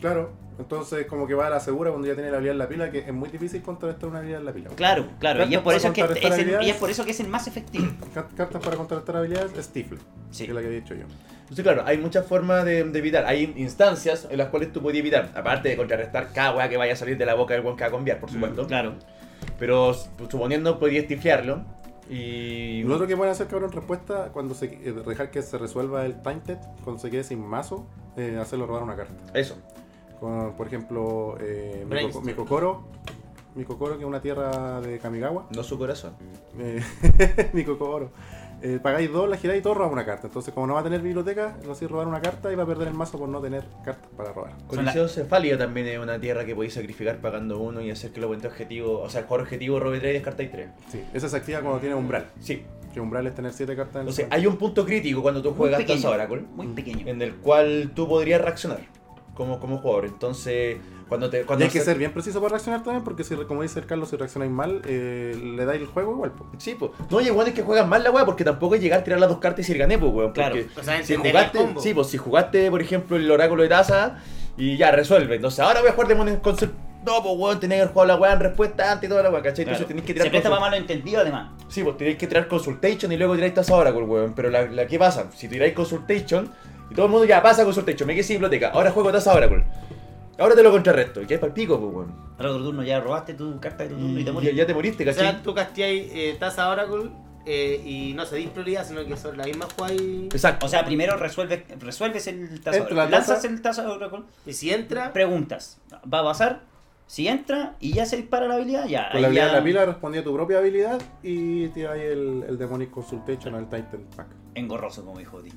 Speaker 1: Claro. Entonces, como que va a la segura cuando ya tiene la habilidad en la pila, que es muy difícil contrarrestar una habilidad en la pila.
Speaker 3: Claro, claro. Y es, por eso que es, el, y es por eso que es el más efectivo.
Speaker 1: Car- Cartas para contrarrestar habilidades, Stifle.
Speaker 3: Sí.
Speaker 1: Que es la que he dicho yo.
Speaker 2: Entonces, claro, hay muchas formas de, de evitar. Hay instancias en las cuales tú podías evitar, aparte de contrarrestar cada weá que vaya a salir de la boca del weón que va a cambiar, por supuesto.
Speaker 3: Claro.
Speaker 2: Pero suponiendo podías tiflearlo. Y.
Speaker 1: Lo otro que pueden hacer, cabrón, respuesta, cuando se eh, dejar que se resuelva el Tainted, cuando se quede sin mazo, eh, hacerlo robar una carta.
Speaker 2: Eso.
Speaker 1: Con, por ejemplo, eh, mi,
Speaker 4: Brainstorm.
Speaker 1: Coco- mi Kokoro, mi Kokoro, que es una tierra de Kamigawa.
Speaker 2: No su corazón.
Speaker 1: Eh, [LAUGHS] mi Kokoro. Eh, pagáis dos, la giráis y todo roba una carta. Entonces, como no va a tener biblioteca, lo hacéis robar una carta y va a perder el mazo por no tener cartas para robar.
Speaker 2: Coliseo Cefalio también es una tierra que podéis sacrificar pagando uno y hacer que el oponente objetivo, o sea, el jugador objetivo robe 3 y descartáis 3.
Speaker 1: Sí, esa se activa cuando tiene umbral.
Speaker 2: Sí.
Speaker 1: Que umbral es tener 7 cartas en el
Speaker 2: Entonces, hay un punto crítico cuando tú juegas. Taza Oracle,
Speaker 3: Muy pequeño.
Speaker 2: en el cual tú podrías reaccionar como, como jugador. Entonces, cuando te.
Speaker 1: Y
Speaker 2: Cuando
Speaker 1: hay que
Speaker 2: se-
Speaker 1: ser bien preciso para reaccionar también, porque si, como dice el Carlos, si reaccionáis mal, eh, le dais el juego igual. po.
Speaker 2: Sí, pues. No, y igual es que juegan mal la weá, porque tampoco es llegar a tirar las dos cartas y decir gané, pues, weón.
Speaker 3: Claro.
Speaker 2: porque
Speaker 4: O sea,
Speaker 2: Si jugaste,
Speaker 4: el combo.
Speaker 2: sí, pues si jugaste, por ejemplo, el oráculo de taza y ya resuelve. Entonces, ahora voy a jugar Demon Concept. No, pues weón, tenés que haber jugado la weá en respuesta antes y toda la weá, ¿cachai?
Speaker 3: Claro.
Speaker 2: Entonces tenés que tirar
Speaker 3: Se presta para malo entendido, además.
Speaker 2: Sí, pues tenéis que tirar Consultation y luego tiráis taza Oracle, weón. Pero la, la ¿qué pasa? Si tiráis Consultation y todo el mundo ya pasa Consultation, me quedé sin biblioteca, ahora juego taza Oracle. Ahora te lo contrarresto. Y qué es para el pico, pues weón.
Speaker 3: Al otro turno ya robaste tu carta de tu turno y,
Speaker 2: Y
Speaker 3: te
Speaker 2: ya,
Speaker 3: morís.
Speaker 2: ya te moriste,
Speaker 4: O
Speaker 2: ¿cachai?
Speaker 4: sea, tú casteáis eh, Taza Oracle eh, y no se prioridad, sino que son la misma jugáis.
Speaker 2: Exacto.
Speaker 3: O sea, primero resuelves, resuelves el tazo.
Speaker 1: Entra la
Speaker 3: lanzas
Speaker 1: taza.
Speaker 3: el tazo de Oracle,
Speaker 4: Y si entra,
Speaker 3: preguntas. ¿Va a pasar? Si entra y ya se dispara la habilidad, ya.
Speaker 1: Con la habilidad
Speaker 3: ya-
Speaker 1: de la pila respondía a tu propia habilidad y tiráis el, el Demonic Consultation al Titan Pack.
Speaker 3: Engorroso, como dijo Dini.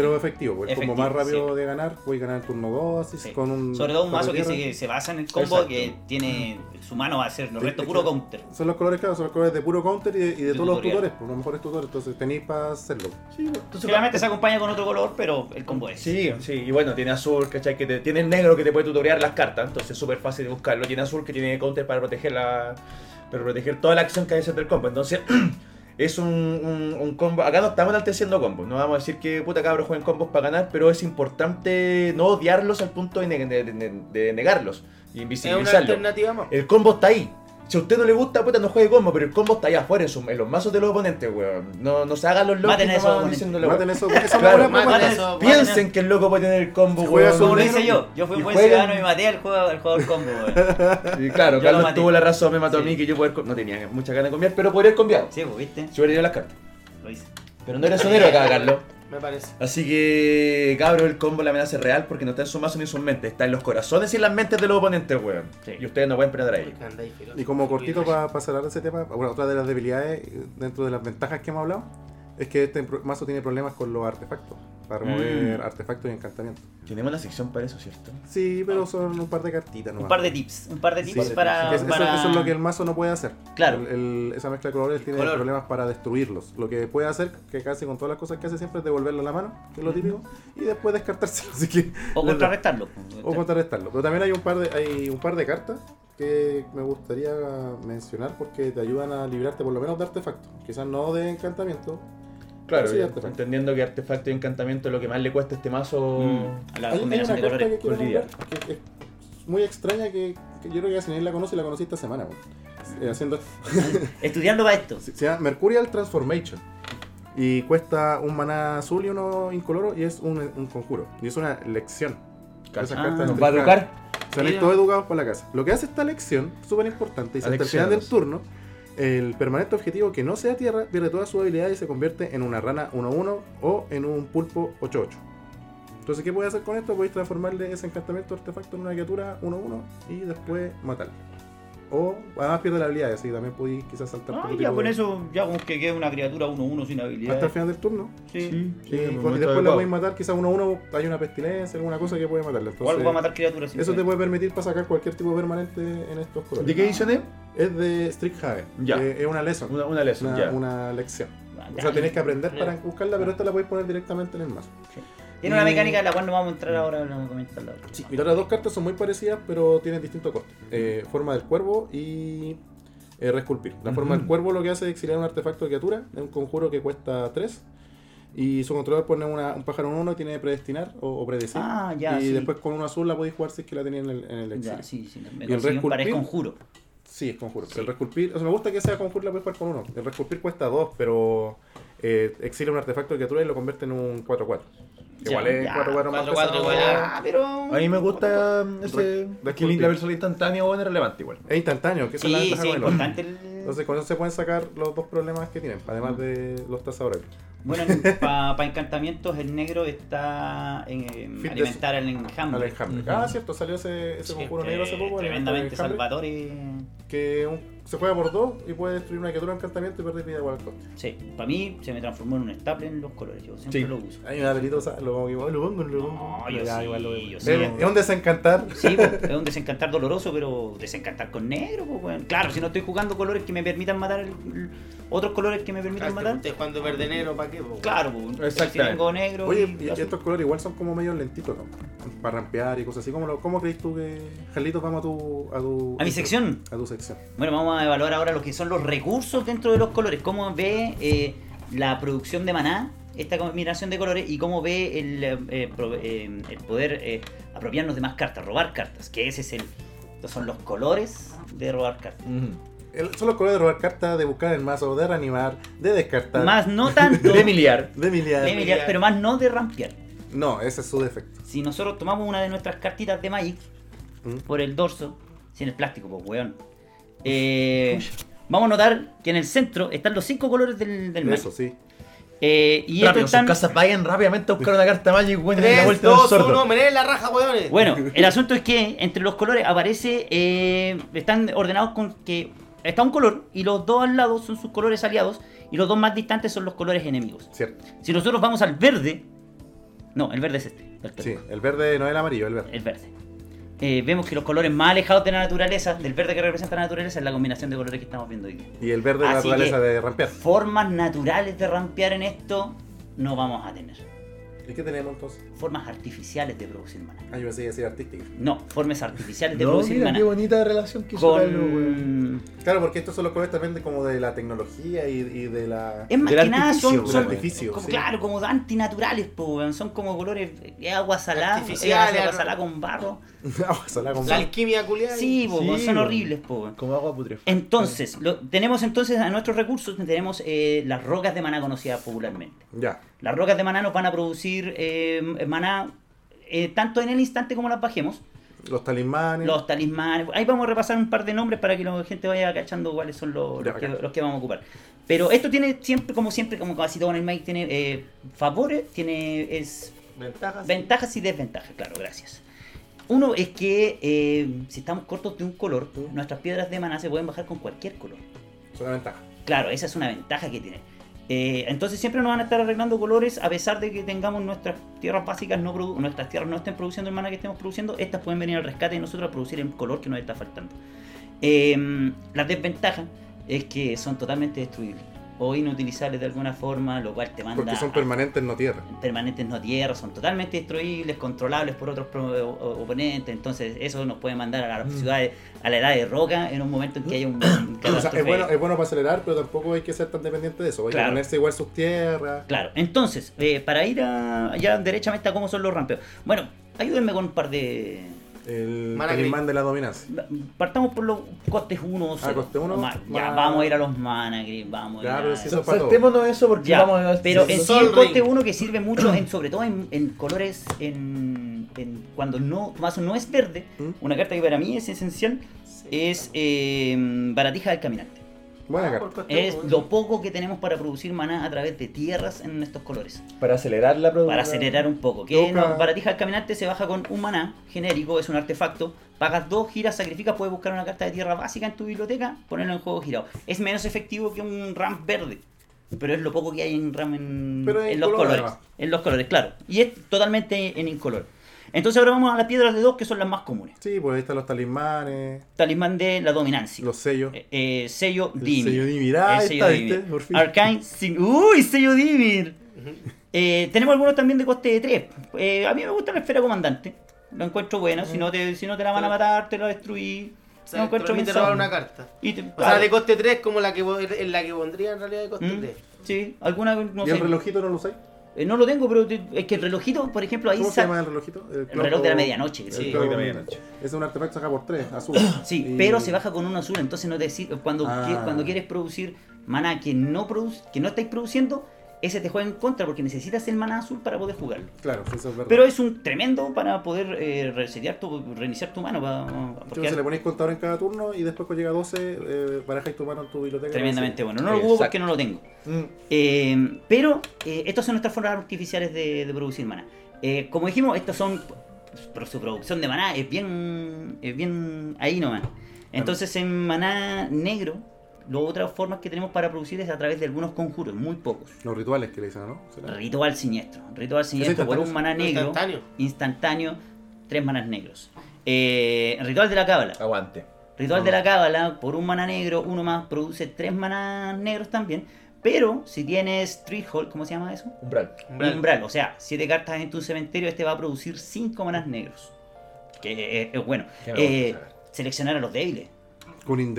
Speaker 1: Pero efectivo, pues como más rápido
Speaker 3: sí.
Speaker 1: de ganar, voy a ganar el turno 2, así
Speaker 3: Sí.
Speaker 1: con un.
Speaker 3: Sobre todo un mazo que se, se basa en el combo
Speaker 2: Exacto.
Speaker 3: que tiene. Su mano va a ser, lo
Speaker 1: Sí,
Speaker 3: resto
Speaker 1: es
Speaker 3: puro counter.
Speaker 1: Son los colores, claro, son los colores de puro counter y de, y de
Speaker 3: De
Speaker 1: todos los
Speaker 3: tutorial.
Speaker 1: tutores, pues, los mejores tutores, entonces tenéis para hacerlo.
Speaker 2: Sí, entonces,
Speaker 3: Seguramente se acompaña con otro color, pero el combo es.
Speaker 2: Sí, sí, y bueno, tiene azul, ¿cachai? Que te- tiene el negro que te puede tutorear las cartas, entonces es súper fácil de buscarlo. Tiene azul que tiene counter para proteger la. para proteger toda la acción que hay hacer del combo. Entonces, [CLEARS THROAT] es un, un- un combo. Acá no estamos enalteciendo combos, no vamos a decir que puta cabros jueguen combos para ganar, pero es importante no odiarlos al punto de, ne- de- de- de negarlos y
Speaker 4: es una
Speaker 2: invisibilizarlos.
Speaker 4: alternativa más.
Speaker 2: El combo está ahí. Si a usted no le gusta, puta, no juegue combo, pero el combo está ahí afuera en, su- en los mazos de los oponentes, weón. No, no se hagan los locos
Speaker 3: Maten oponentes.
Speaker 2: diciéndole.
Speaker 1: Maten eso, esa
Speaker 2: Claro,
Speaker 1: buena
Speaker 4: maten
Speaker 1: maten
Speaker 4: eso.
Speaker 2: Piensen que el loco puede tener el combo, weón.
Speaker 3: Como lo hice yo. Yo fui un buen
Speaker 2: juegan-
Speaker 3: ciudadano y maté al jugador, combo, weón. [LAUGHS]
Speaker 2: Y claro, Carlos tuvo la razón, me mató
Speaker 3: Sí.
Speaker 2: a mí que yo poder no tenía muchas ganas de cambiar, pero podría haber cambiado.
Speaker 3: Sí, pues, ¿viste?
Speaker 2: Si hubiera ido las cartas.
Speaker 3: Lo hice.
Speaker 2: Pero no eres sonero acá, Carlos.
Speaker 4: Me parece.
Speaker 2: Así que, cabros, el combo la amenaza es real porque no está en su mazo ni en sus mentes. Está en los corazones y en las mentes de los oponentes, weón.
Speaker 3: Sí.
Speaker 2: Y ustedes no pueden penetrar a ellos.
Speaker 4: Porque andáis feroz.
Speaker 1: Y como cortito para cerrar ese tema, bueno, otra de las debilidades dentro de las ventajas que hemos hablado es que este mazo tiene problemas con los artefactos, para remover
Speaker 3: Mm.
Speaker 1: artefactos y encantamientos.
Speaker 2: Tenemos una sección para eso, ¿cierto?
Speaker 1: Sí, pero son un par de cartitas nomás.
Speaker 3: Un par de tips. Un par de tips
Speaker 1: sí,
Speaker 3: para.
Speaker 1: Es-
Speaker 3: para-
Speaker 1: eso es lo que el mazo no puede hacer.
Speaker 3: Claro.
Speaker 1: El- el- esa mezcla de colores tiene
Speaker 4: color.
Speaker 1: problemas para destruirlos. Lo que puede hacer, que casi con todas las cosas que hace siempre, es devolverlo a la mano, que es lo típico, y después descartárselo. [LAUGHS] Así que
Speaker 3: O contrarrestarlo. pues.
Speaker 1: o contrarrestarlo. Pero también hay un par de hay un par de cartas que me gustaría mencionar porque te ayudan a librarte por lo menos de artefactos. Quizás no de encantamiento.
Speaker 2: Claro,
Speaker 1: Sí,
Speaker 2: entendiendo que artefacto y encantamiento es lo que más le cuesta a este mazo.
Speaker 3: Mm, a la
Speaker 1: Hay, hay una
Speaker 3: de
Speaker 1: carta
Speaker 3: colores.
Speaker 1: que nombrar que es muy extraña que, que yo creo que la conoce la conocí esta semana. Eh, haciendo [LAUGHS]
Speaker 3: Estudiando para esto.
Speaker 1: Se se llama Mercurial Transformation. Y cuesta un maná azul y uno incoloro y es un, un conjuro. Y es una lección. Esas
Speaker 3: Ah.
Speaker 1: cartas
Speaker 2: ¿Nos va a educar?
Speaker 4: Mira.
Speaker 1: todos educados por la casa. Lo que hace esta lección, súper importante, es hasta el final del turno, el permanente objetivo que no sea tierra pierde toda su habilidad y se convierte en una rana 1-1 o en un pulpo 8-8. Entonces, ¿qué puedes hacer con esto? Podéis transformarle ese encantamiento artefacto en una criatura 1-1 y después matarla. O además pierde la habilidad, así que también podéis quizás saltar
Speaker 3: Ah,
Speaker 1: por
Speaker 3: ya con
Speaker 1: de-
Speaker 3: eso, ya con que quede una criatura 1-1 sin habilidad.
Speaker 1: hasta el final del turno.
Speaker 3: Sí.
Speaker 1: Y, y después la podéis matar, quizás 1-1 hay una pestilencia, alguna cosa que puede matarla.
Speaker 3: O
Speaker 1: Entonces,
Speaker 3: algo para matar criaturas.
Speaker 1: eso te puede permitir para sacar cualquier tipo de permanente en estos colores.
Speaker 2: ¿De qué edición es?
Speaker 1: Es de Strixhaven.
Speaker 2: Ya.
Speaker 1: es una lesson.
Speaker 2: Una, una lesson,
Speaker 1: Una,
Speaker 2: ya.
Speaker 1: una lección.
Speaker 3: Ah,
Speaker 1: O sea, tenés que aprender para buscarla, pero esta la podéis poner directamente en el mazo.
Speaker 3: Tiene una
Speaker 1: y-
Speaker 3: mecánica en la cual no vamos a entrar ahora, vamos a comentarla ahora.
Speaker 1: Sí, y las otras dos cartas son muy parecidas, pero tienen distintos costes. Eh, forma del cuervo y eh, resculpir. La forma del cuervo lo que hace es exiliar un artefacto de criatura, es un conjuro que cuesta 3. Y su controlador pone una- un pájaro en uno y tiene predestinar o, o predecir.
Speaker 3: Ah, ya,
Speaker 1: y
Speaker 3: sí.
Speaker 1: después con un azul la podéis jugar si es que la tenéis en el, en el exilio.
Speaker 3: Ya, sí, sí. Me
Speaker 1: ¿Y el resculpir?
Speaker 3: conjuro.
Speaker 1: Sí, es conjuro.
Speaker 3: Sí.
Speaker 1: El resculpir, o sea, me gusta que sea conjuro y la puedes jugar con uno. El resculpir cuesta 2, pero eh, exilia un artefacto de criatura y lo convierte en un 4-4. Que igual es
Speaker 3: ya,
Speaker 1: 4-4 más
Speaker 4: 4-4
Speaker 1: pesado.
Speaker 4: igual es-
Speaker 3: Ah, pero.
Speaker 2: A mí me gusta ese
Speaker 1: Re-
Speaker 2: que la velocidad instantánea o es relevante igual.
Speaker 1: Es instantáneo, que esa es la
Speaker 3: Sí,
Speaker 1: ventaja
Speaker 3: sí,
Speaker 1: con el otro.
Speaker 3: importante el.
Speaker 1: Entonces con eso se pueden sacar los dos problemas que tienen, además de los tasadores.
Speaker 3: Bueno, [LAUGHS] para encantamientos el negro está en eh, alimentar al
Speaker 1: Al
Speaker 3: enjambre.
Speaker 1: enjambre.
Speaker 2: Ujú.
Speaker 1: Ah, cierto, salió ese, ese
Speaker 3: Sí,
Speaker 1: conjuro negro hace poco.
Speaker 3: Tremendamente
Speaker 1: al enjambre,
Speaker 3: salvador.
Speaker 1: Que un- se juega por dos y puede destruir una criatura de encantamiento y perder vida igual al coste.
Speaker 3: Sí, para mí se me transformó en un staple en los colores. Yo siempre
Speaker 2: Sí.
Speaker 3: lo uso.
Speaker 1: Hay una pelita usarlo, como que igual lo pongo, lo pongo.
Speaker 3: No, yo
Speaker 1: Ya,
Speaker 3: sí,
Speaker 1: igual lo-
Speaker 3: yo
Speaker 1: Es-
Speaker 3: sí.
Speaker 1: Es un desencantar.
Speaker 3: Sí, [LAUGHS] es un desencantar doloroso, pero desencantar con negro, pues, weón. Claro, si no estoy jugando colores que me permitan matar el- el- otros colores que me permitan matar.
Speaker 4: Usted jugando verde negro, ¿para qué?
Speaker 3: Claro, pues, si tengo negro.
Speaker 1: Oye,
Speaker 3: y
Speaker 1: y estos colores igual son como medio lentitos, ¿no? Para rampear y cosas así. ¿Cómo, lo, cómo crees tú que, Carlitos, vamos a tu, a tu...
Speaker 3: A mi sección.
Speaker 1: A tu sección.
Speaker 3: Bueno, vamos a evaluar ahora lo que son los recursos dentro de los colores. Cómo ve eh, la producción de maná, esta combinación de colores, y cómo ve el, eh, pro- eh, el poder eh, apropiarnos de más cartas, robar cartas. Que ese es el. Estos son los colores de robar cartas.
Speaker 1: El- son los colores de robar cartas, de buscar el mazo, de reanimar, de descartar,
Speaker 3: Más no tanto. [LAUGHS]
Speaker 2: De miliar.
Speaker 1: de miliar.
Speaker 3: de miliar, pero más no de rampear.
Speaker 1: No, ese es su defecto.
Speaker 3: Si nosotros tomamos una de nuestras cartitas de Magic
Speaker 1: ¿Mm?
Speaker 3: por el dorso, sin el plástico, pues weón. Eh, vamos a notar que en el centro están los cinco colores del, del.
Speaker 1: Eso, sí.
Speaker 3: Eh, y
Speaker 2: Rápido, sus casas vayan rápidamente a buscar una carta Magic buena en la
Speaker 4: 3,
Speaker 2: vuelta del
Speaker 4: 2,
Speaker 2: sordo.
Speaker 4: 1, me leen la raja, weones.
Speaker 3: Bueno, [LAUGHS] el asunto es que entre los colores aparece. eh, están ordenados con que. Está un color y los dos al lado son sus colores aliados y los dos más distantes son los colores enemigos.
Speaker 1: Cierto.
Speaker 3: Si nosotros vamos al verde. No, el verde es este. el
Speaker 1: Sí,
Speaker 3: verde.
Speaker 1: el verde no es el amarillo, el verde.
Speaker 3: El verde. Eh, vemos que los colores más alejados de la naturaleza, del verde que representa la naturaleza, es la combinación de colores que estamos viendo hoy.
Speaker 1: Y el verde es la naturaleza
Speaker 3: que-
Speaker 1: de rampear.
Speaker 3: Formas naturales de rampear en esto no vamos a tener.
Speaker 1: ¿Y qué tenemos entonces?
Speaker 3: Formas artificiales de producir mana.
Speaker 1: Ah, yo pensé que iba a ser artística.
Speaker 3: No, formas artificiales de
Speaker 2: No,
Speaker 3: producir
Speaker 2: mira
Speaker 3: mana.
Speaker 2: qué bonita relación que hizo.
Speaker 1: Claro, porque estos son los colores también de, como de la tecnología y, y de la...
Speaker 3: Es más que nada son, son
Speaker 1: artificio,
Speaker 3: como,
Speaker 1: sí.
Speaker 3: claro, como antinaturales, po, weón. son como colores de agua salada,
Speaker 4: Artificiales,
Speaker 3: eh, agua salada con barro. [LAUGHS]
Speaker 1: Agua salada con
Speaker 4: La
Speaker 1: sal.
Speaker 4: alquimia culiada.
Speaker 3: Sí, po,
Speaker 2: Sí,
Speaker 3: son
Speaker 2: weón.
Speaker 3: horribles, po, weón.
Speaker 2: Como agua putrefacta.
Speaker 3: Entonces, lo- tenemos entonces a nuestros recursos, tenemos eh, las rocas de maná conocidas popularmente.
Speaker 1: Ya.
Speaker 3: Las rocas de maná nos van a producir eh, maná eh, tanto en el instante como las bajemos.
Speaker 1: Los talismanes.
Speaker 3: Los talismanes. Ahí vamos a repasar un par de nombres para que la gente vaya cachando cuáles son los, que,
Speaker 1: bacán.
Speaker 3: los que vamos a ocupar. Pero esto tiene siempre, como siempre, como casi todo en el Magic, tiene eh, favores, tiene es
Speaker 4: Ventajas.
Speaker 3: ventajas y desventajas, claro, gracias. Uno es que eh, si estamos cortos de un color, nuestras piedras de maná se pueden bajar con cualquier color.
Speaker 1: Es una ventaja.
Speaker 3: Claro, esa es una ventaja que tiene. Eh, entonces siempre nos van a estar arreglando colores a pesar de que tengamos nuestras tierras básicas, no nuestras tierras no estén produciendo el mana que estemos produciendo, estas pueden venir al rescate y nosotros a producir el color que nos está faltando. Eh, la desventaja es que son totalmente destruibles o inutilizables de alguna forma, lo cual te manda
Speaker 1: Porque son
Speaker 3: a-
Speaker 1: permanentes, no tierra.
Speaker 3: permanentes no tierra, son totalmente destruibles, controlables por otros pro- o- oponentes, entonces eso nos puede mandar a las
Speaker 2: Mm.
Speaker 3: ciudades a la edad de roca en un momento en que haya un, [CLEARS THROAT] un
Speaker 1: O sea, es bueno, es bueno para acelerar, pero tampoco hay que ser tan dependiente de eso. Hay
Speaker 3: Claro.
Speaker 1: que ponerse igual sus tierras.
Speaker 3: Claro, entonces, eh, para ir a, ya derechamente a cómo son los rampeos. Bueno, ayúdenme con un par de...
Speaker 1: El
Speaker 4: Mana
Speaker 1: talismán de la dominancia.
Speaker 3: Partamos por los costes 1 o 0.
Speaker 1: Ah, coste uno,
Speaker 3: Ya,
Speaker 1: más-
Speaker 3: vamos a ir a los mana grid, vamos
Speaker 1: Claro,
Speaker 3: a ir a...
Speaker 1: sí, eso.
Speaker 2: Saltémonos eso porque
Speaker 3: Ya,
Speaker 2: vamos a
Speaker 3: pero en sí el coste
Speaker 4: Ring.
Speaker 3: 1 que sirve mucho, en, sobre todo en, en colores, en, en- cuando no, tu mazo no es verde,
Speaker 1: ¿Mm?
Speaker 3: una carta que para mí es esencial, es eh, Baratija del Caminante.
Speaker 1: Buena
Speaker 4: Ah,
Speaker 1: carta.
Speaker 3: Es
Speaker 4: uno.
Speaker 3: lo poco que tenemos para producir maná a través de tierras en estos colores.
Speaker 2: Para acelerar la producción.
Speaker 3: Para acelerar un poco. Que no, Baratija del Caminante se baja con un maná genérico, es un artefacto. Pagas dos, giras, sacrificas, puedes buscar una carta de tierra básica en tu biblioteca, ponerlo en juego girado. Es menos efectivo que un RAM verde. Pero es lo poco que hay en RAM en,
Speaker 1: Pero en
Speaker 3: en los
Speaker 1: color,
Speaker 3: colores.
Speaker 1: además.
Speaker 3: En los colores, claro. Y es totalmente en incolor. Entonces ahora vamos a las piedras de dos que son las más comunes.
Speaker 1: Sí, pues ahí están los talismanes,
Speaker 3: Talismán de la dominancia.
Speaker 1: los sellos.
Speaker 3: Eh, eh, sello
Speaker 1: El
Speaker 3: Dimir.
Speaker 1: sello Dimir. Ah,
Speaker 3: El sello
Speaker 1: está,
Speaker 3: Dimir.
Speaker 1: ¿viste? Por fin.
Speaker 3: Arcane Sin- ¡Uy! Sello Dimir. Eh, tenemos algunos también de coste de 3. a mí me gusta la esfera comandante. Lo encuentro bueno. Si, no te, si no te la van a matar, te la destruí.
Speaker 4: O sea,
Speaker 3: lo encuentro bien
Speaker 4: robar una carta.
Speaker 3: Y te-
Speaker 4: O sea, de coste 3 como la que la que pondría en realidad de coste
Speaker 3: Mm,
Speaker 4: 3.
Speaker 3: Sí, alguna no
Speaker 1: ¿Y el
Speaker 3: sé.
Speaker 1: relojito no lo usáis?
Speaker 3: Eh, no lo tengo, pero te- es que el relojito, por ejemplo, ahí
Speaker 1: ¿Cómo se
Speaker 3: sa-
Speaker 1: llama el relojito? El,
Speaker 3: el reloj de la medianoche.
Speaker 1: El
Speaker 3: sí.
Speaker 2: reloj de medianoche.
Speaker 1: Es un artefacto saca por 3, azul. [COUGHS]
Speaker 3: Sí,
Speaker 1: Y-
Speaker 3: pero se baja con un azul, entonces no te sir- cuando,
Speaker 1: Ah.
Speaker 3: qui- cuando quieres producir maná que no produce, que no estáis produciendo, ese te juega en contra porque necesitas el maná azul para poder jugarlo.
Speaker 1: Claro, sí, eso es verdad.
Speaker 3: Pero es un tremendo para poder eh, resetear tu, reiniciar tu mano.
Speaker 1: Entonces le ponéis contador en cada turno y después cuando llega a 12 eh, barajáis tu mano en tu biblioteca.
Speaker 3: tremendamente bueno. No lo juego porque no lo tengo.
Speaker 2: Mm.
Speaker 3: Eh, pero eh, estas son nuestras formas artificiales de, de producir maná. Eh, como dijimos, estas son. Pero su producción de maná es bien. Es bien ahí nomás. Entonces en maná negro, las otras formas que tenemos para producir es a través de algunos conjuros, muy pocos.
Speaker 1: Los rituales que le dicen, ¿no? ¿Será?
Speaker 3: Ritual siniestro. Ritual siniestro por un maná negro.
Speaker 4: Instantáneo.
Speaker 3: Instantáneo, tres manás negros. Eh, ritual de la cábala.
Speaker 2: Aguante.
Speaker 3: Ritual de la cábala, por un maná negro, uno más produce tres manás negros también. Pero si tienes Threshold, ¿cómo se llama eso?
Speaker 2: Umbral.
Speaker 4: Umbral.
Speaker 3: Umbral. o sea, siete cartas en tu cementerio, este va a producir cinco manás negros. Que es, es bueno. Eh, seleccionar a los débiles.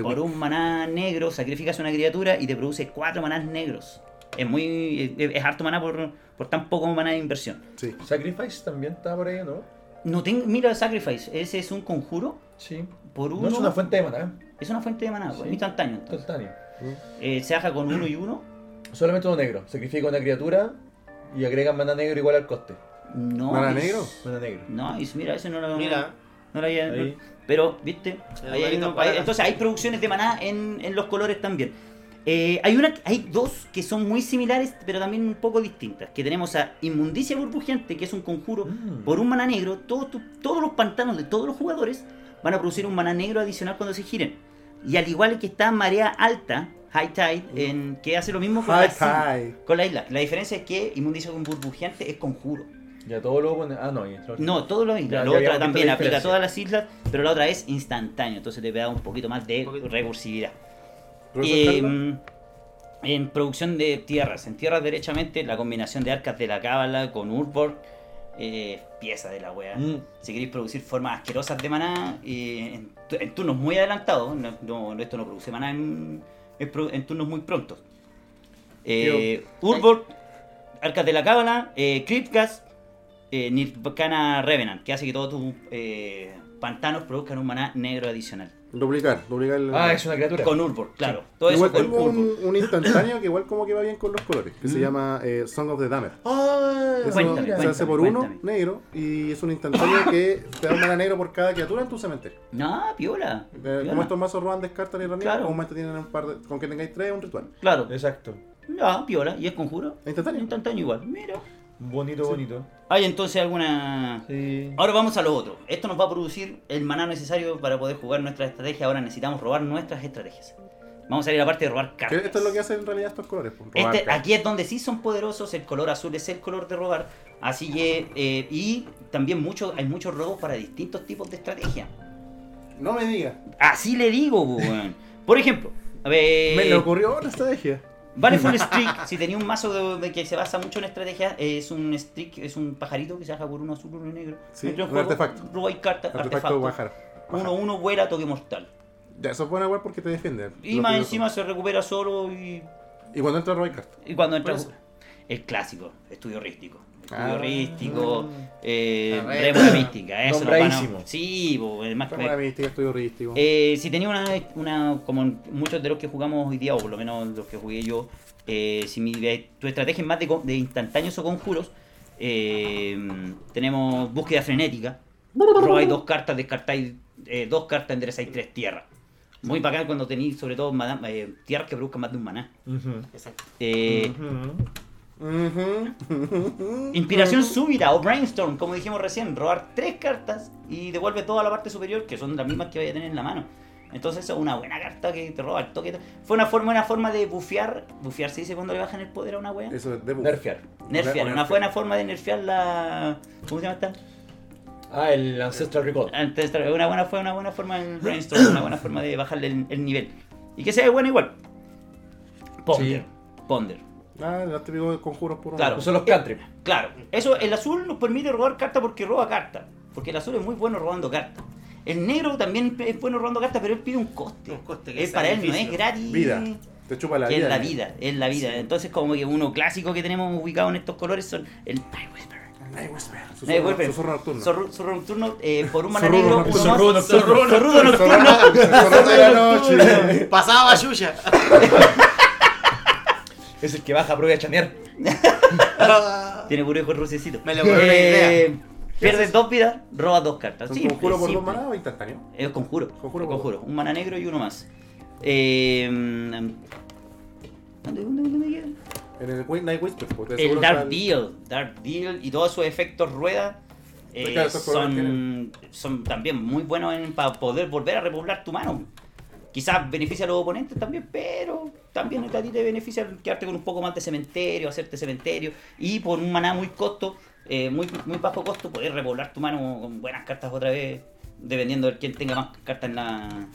Speaker 3: Por un maná negro sacrificas una criatura y te produce cuatro manás negros. Es muy. Es, es harto maná por, por tan poco maná de inversión.
Speaker 1: Sí.
Speaker 2: Sacrifice también está por ahí, ¿no?
Speaker 3: No tengo, mira, Sacrifice, ese es un conjuro
Speaker 2: Sí.
Speaker 3: por uno.
Speaker 2: No es una fuente de maná.
Speaker 3: es una fuente de maná, pues,
Speaker 2: Sí.
Speaker 3: instantáneo. entonces.
Speaker 2: Instantáneo.
Speaker 3: Eh, se haga con uno y uno.
Speaker 2: Solamente uno negro. Sacrifica una criatura y agregan maná negro igual al coste.
Speaker 3: No.
Speaker 1: ¿Mana
Speaker 3: es-
Speaker 1: negro?
Speaker 2: Maná negro.
Speaker 3: No, es- mira, eso no lo.
Speaker 4: Mira,
Speaker 3: No lo había-
Speaker 2: Ahí.
Speaker 3: Pero, viste, Ahí hay uno- hay- entonces hay producciones de maná en, en los colores también. Eh, hay una, hay dos que son muy similares, pero también un poco distintas. Que tenemos a Inmundicia Burbujeante, que es un conjuro
Speaker 2: Mm.
Speaker 3: por un maná negro. Todos tu- todos los pantanos de todos los jugadores van a producir un maná negro adicional cuando se giren. Y al igual que está Marea Alta, High Tide, en, que hace lo mismo con
Speaker 1: Hi,
Speaker 3: la, isla-
Speaker 1: hi.
Speaker 3: con la isla. La diferencia es que Inmundicia Burbujeante es conjuro.
Speaker 2: Ya todo lo pone. Ah, no. y-
Speaker 3: No, todo lo
Speaker 2: Ya,
Speaker 3: islas.
Speaker 2: ya
Speaker 3: La
Speaker 2: habíamos
Speaker 3: otra también
Speaker 2: la
Speaker 3: aplica a todas las islas, pero la otra es instantáneo, entonces te da un poquito más de recursividad.
Speaker 1: ¿Profesor
Speaker 3: Eh, en producción de tierras, en tierras derechamente, la combinación de arcas de la cábala con Urborg, eh, pieza de la wea.
Speaker 2: Mm.
Speaker 3: Si queréis producir formas asquerosas de maná, eh, en, tu- en turnos muy adelantados, no, no- esto no produce maná en, en turnos muy prontos. Eh, Urborg, arcas de la cábala, eh, Cryptgas, eh, Nirvana Revenant, que hace que todos tus eh, pantanos produzcan un maná negro adicional.
Speaker 1: Duplicar, duplicar el...
Speaker 2: Ah, es una criatura.
Speaker 3: Con Urborg, claro. Todo
Speaker 1: Igual
Speaker 3: eso con
Speaker 1: un, instantáneo que igual como que va bien con los colores, que se
Speaker 3: Mm.
Speaker 1: llama eh, Song of the Dammer.
Speaker 2: Ah,
Speaker 1: Eso
Speaker 3: Cuéntame,
Speaker 1: se hace
Speaker 3: cuéntame,
Speaker 1: por uno, negro, y es un instantáneo [LAUGHS] que te da un mana negro por cada criatura en tu cementerio.
Speaker 3: No, piola.
Speaker 1: Eh,
Speaker 3: piola.
Speaker 1: como estos mazos roban descartan y herramientas,
Speaker 3: Claro.
Speaker 1: comúnmente tienen un par de, con que tengáis tres, un ritual.
Speaker 3: Claro.
Speaker 2: Exacto.
Speaker 3: No, piola. ¿Y es conjuro?
Speaker 1: Instantáneo.
Speaker 3: Instantáneo igual. Mira.
Speaker 2: Bonito, bonito.
Speaker 3: Hay entonces alguna...
Speaker 2: Sí.
Speaker 3: Ahora vamos a lo otro. Esto nos va a producir el maná necesario para poder jugar nuestra estrategia. Ahora necesitamos robar nuestras estrategias. Vamos a ir a la parte de robar cartas.
Speaker 1: esto es lo que hacen en realidad estos colores. pues, robar
Speaker 3: Este,
Speaker 1: cartas.
Speaker 3: aquí es donde sí son poderosos, el color azul es el color de robar, así que, eh, y también mucho, hay muchos robos para distintos tipos de estrategia.
Speaker 1: No me digas.
Speaker 3: Así le digo, po, weón. Por ejemplo, a ver,
Speaker 1: Me le ocurrió otra estrategia.
Speaker 3: Valeful Streak, si tenía un mazo de, de que se basa mucho en estrategia, es un streak, es un pajarito que se baja por uno azul, uno negro.
Speaker 1: Sí, un
Speaker 3: juego,
Speaker 1: artefacto.
Speaker 3: Roba y carta,
Speaker 1: Artefacto
Speaker 3: artefacto.
Speaker 1: bajar.
Speaker 3: Uno, uno vuela, toque mortal.
Speaker 1: Ya, eso es buena igual porque te defiende.
Speaker 3: Y más encima se recupera solo y
Speaker 1: Y cuando entra robar cartas.
Speaker 3: Y cuando entra el clásico, estudio rístico. Estudio
Speaker 1: Ah.
Speaker 3: rístico, eh,
Speaker 4: Ah, re-
Speaker 3: rémora mística. Eso nos van a-
Speaker 2: Nombradísimo.
Speaker 3: Sí, es más que-
Speaker 1: Cámara mística, estudio rístico.
Speaker 3: Eh, si tenía una, una, como muchos de los que jugamos hoy día, o por lo menos los que jugué yo, eh, si mi, eh, tu estrategia es más de, instantáneos o conjuros, eh, tenemos búsqueda frenética. Robáis dos cartas, descartáis eh, dos cartas, enderezáis tres tierras. Muy bacán cuando tenéis, sobre todo, eh, tierras que produzcan más de un maná.
Speaker 4: Exacto.
Speaker 3: Eh, Inspiración súbita o brainstorm, como dijimos recién, robar tres cartas y devuelve toda la parte superior, que son las mismas que vaya a tener en la mano. Entonces eso es una buena carta que te roba el toque. Fue una forma, una forma de bufear, bufear se dice cuando le bajan el poder a una wea.
Speaker 1: Eso es de
Speaker 2: Nerfear.
Speaker 3: Nerfear,
Speaker 1: o
Speaker 3: una buena forma de nerfear la... ¿Cómo se llama esta?
Speaker 2: Ah, el Ancestral.
Speaker 3: Antes, una buena, fue una buena forma del brainstorm, una buena forma de bajarle el, el nivel. Y que sea bueno igual. Ponder.
Speaker 2: Sí.
Speaker 3: Ponder.
Speaker 1: Ah, los típicos conjuros por uno.
Speaker 3: Claro.
Speaker 2: Son los cantrips.
Speaker 3: Claro, eso, el azul nos permite robar cartas porque roba cartas. Porque el azul es muy bueno robando cartas. El negro también es bueno robando cartas, pero él pide un coste.
Speaker 4: Un coste que
Speaker 3: es
Speaker 4: es
Speaker 3: para él, no es gratis.
Speaker 1: Vida. Te chupa la
Speaker 3: Que
Speaker 1: vida.
Speaker 3: es la vida, es la vida. Entonces, como que uno clásico que tenemos ubicado en estos colores son el Night Whisperer.
Speaker 1: Night Whisper.
Speaker 3: Night
Speaker 1: Susurro,
Speaker 3: Whisperer.
Speaker 1: susurro nocturno.
Speaker 3: Zorro nocturno, eh, por un mana negro.
Speaker 2: Zorrudo nocturno.
Speaker 3: Nocturno.
Speaker 1: Susurro de la noche.
Speaker 4: Pasaba Yuya. [LAUGHS]
Speaker 2: Es el que baja a prueba de chanear. [LAUGHS]
Speaker 3: Tiene puro hijo rucecito.
Speaker 4: Me le ocurrió una idea.
Speaker 3: Eh, Pierdes dos vidas, robas dos cartas.
Speaker 1: ¿Un
Speaker 3: Simple,
Speaker 1: conjuro por dos maná o instantáneo?
Speaker 3: Es conjuro.
Speaker 1: Conjuro por
Speaker 3: conjuro. Un mana negro y uno más. Eh, ¿Dónde, dónde, dónde me queda?
Speaker 1: En el Night Whisper.
Speaker 3: El Dark
Speaker 1: el-
Speaker 3: Deal. Dark Deal y todos sus efectos rueda eh,
Speaker 1: Pues colores
Speaker 3: son, son también muy buenos en- para poder volver a repoblar tu mano. Quizás beneficia a los oponentes también, pero también a ti te beneficia quedarte con un poco más de cementerio, hacerte cementerio y por un maná muy costo, eh, muy, muy bajo costo, poder repoblar tu mano con buenas cartas otra vez, dependiendo de quién tenga más cartas en la.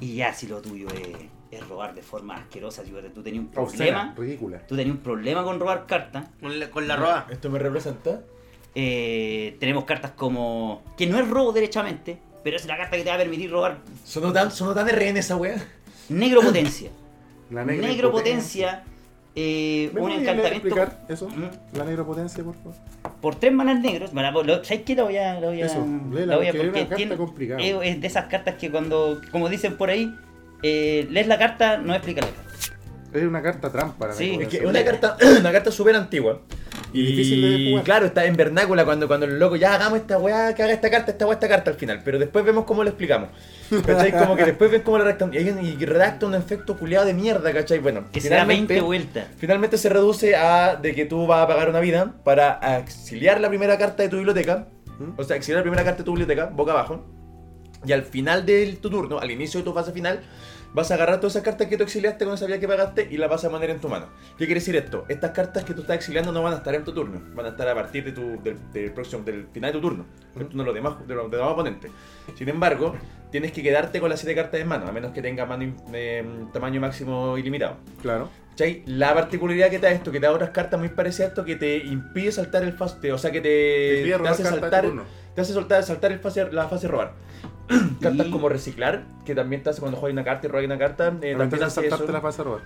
Speaker 3: Y ya si lo tuyo es, es robar de forma asquerosa, si tú tenías un problema,
Speaker 1: ridícula.
Speaker 3: tú tenías un problema con robar cartas.
Speaker 4: Con la, con la roba.
Speaker 2: ¿Esto me representa?
Speaker 3: Eh, tenemos cartas como. que no es robo derechamente, pero es la carta que te va a permitir robar
Speaker 2: Sonó tan, sonó tan RN esa wea.
Speaker 3: negro potencia.
Speaker 1: La negra
Speaker 3: negro potencia, eh,
Speaker 1: ¿Me
Speaker 3: un encantamiento
Speaker 1: explicar eso?
Speaker 3: ¿Mm?
Speaker 1: La negra potencia, por favor.
Speaker 3: por tres manas negros. Bueno, pues, lo- ¿Sabes qué? La voy a. La voy a,
Speaker 1: Eso, léela,
Speaker 3: la voy a-
Speaker 1: porque es una carta complicada.
Speaker 3: es, es de esas cartas que cuando, como dicen por ahí, eh, lees la carta, no explica la carta.
Speaker 1: Es una carta trampa. La
Speaker 3: Sí,
Speaker 2: Es que una carta, [CLEARS THROAT] una carta súper antigua.
Speaker 1: Y difícil de jugar.
Speaker 2: claro, está en vernácula cuando, cuando el loco ya hagamos esta weá, que haga esta carta, esta weá, esta carta al final. Pero después vemos cómo lo explicamos. [LAUGHS] ¿Cachai? Como que después ven cómo lo redactan. Y, y redacta un efecto culiado de mierda, ¿cachai? Bueno,
Speaker 3: Que se da 20
Speaker 2: finalmente,
Speaker 3: vueltas.
Speaker 2: finalmente se reduce a de que tú vas a pagar una vida para exiliar la primera carta de tu biblioteca.
Speaker 1: ¿Mm?
Speaker 2: O sea, exiliar la primera carta de tu biblioteca, boca abajo. Y al final de tu turno, al inicio de tu fase final, vas a agarrar todas esas cartas que tú exiliaste con esa vía que pagaste y las vas a poner en tu mano. ¿Qué quiere decir esto? Estas cartas que tú estás exiliando no van a estar en tu turno, van a estar a partir de tu, del, del próximo, del final de tu turno, del turno de los demás, de los demás oponentes. Sin embargo, tienes que quedarte con las 7 cartas en mano, a menos que tenga mano, eh, tamaño máximo ilimitado.
Speaker 1: Claro.
Speaker 2: ¿Cachai? La particularidad que te da esto, que te da otras cartas muy parecidas a esto, que te impide saltar el fase, o sea, que te,
Speaker 1: Te
Speaker 2: te hace
Speaker 1: carta de
Speaker 2: saltar. Te hace soltar, saltar el fase, la fase robar. [CLEARS THROAT] Cartas
Speaker 3: Y-
Speaker 2: como reciclar, que también te hace cuando juegas una carta y robas una carta, eh, también
Speaker 1: entonces
Speaker 2: hace
Speaker 1: saltarte
Speaker 2: eso.
Speaker 1: la a robar.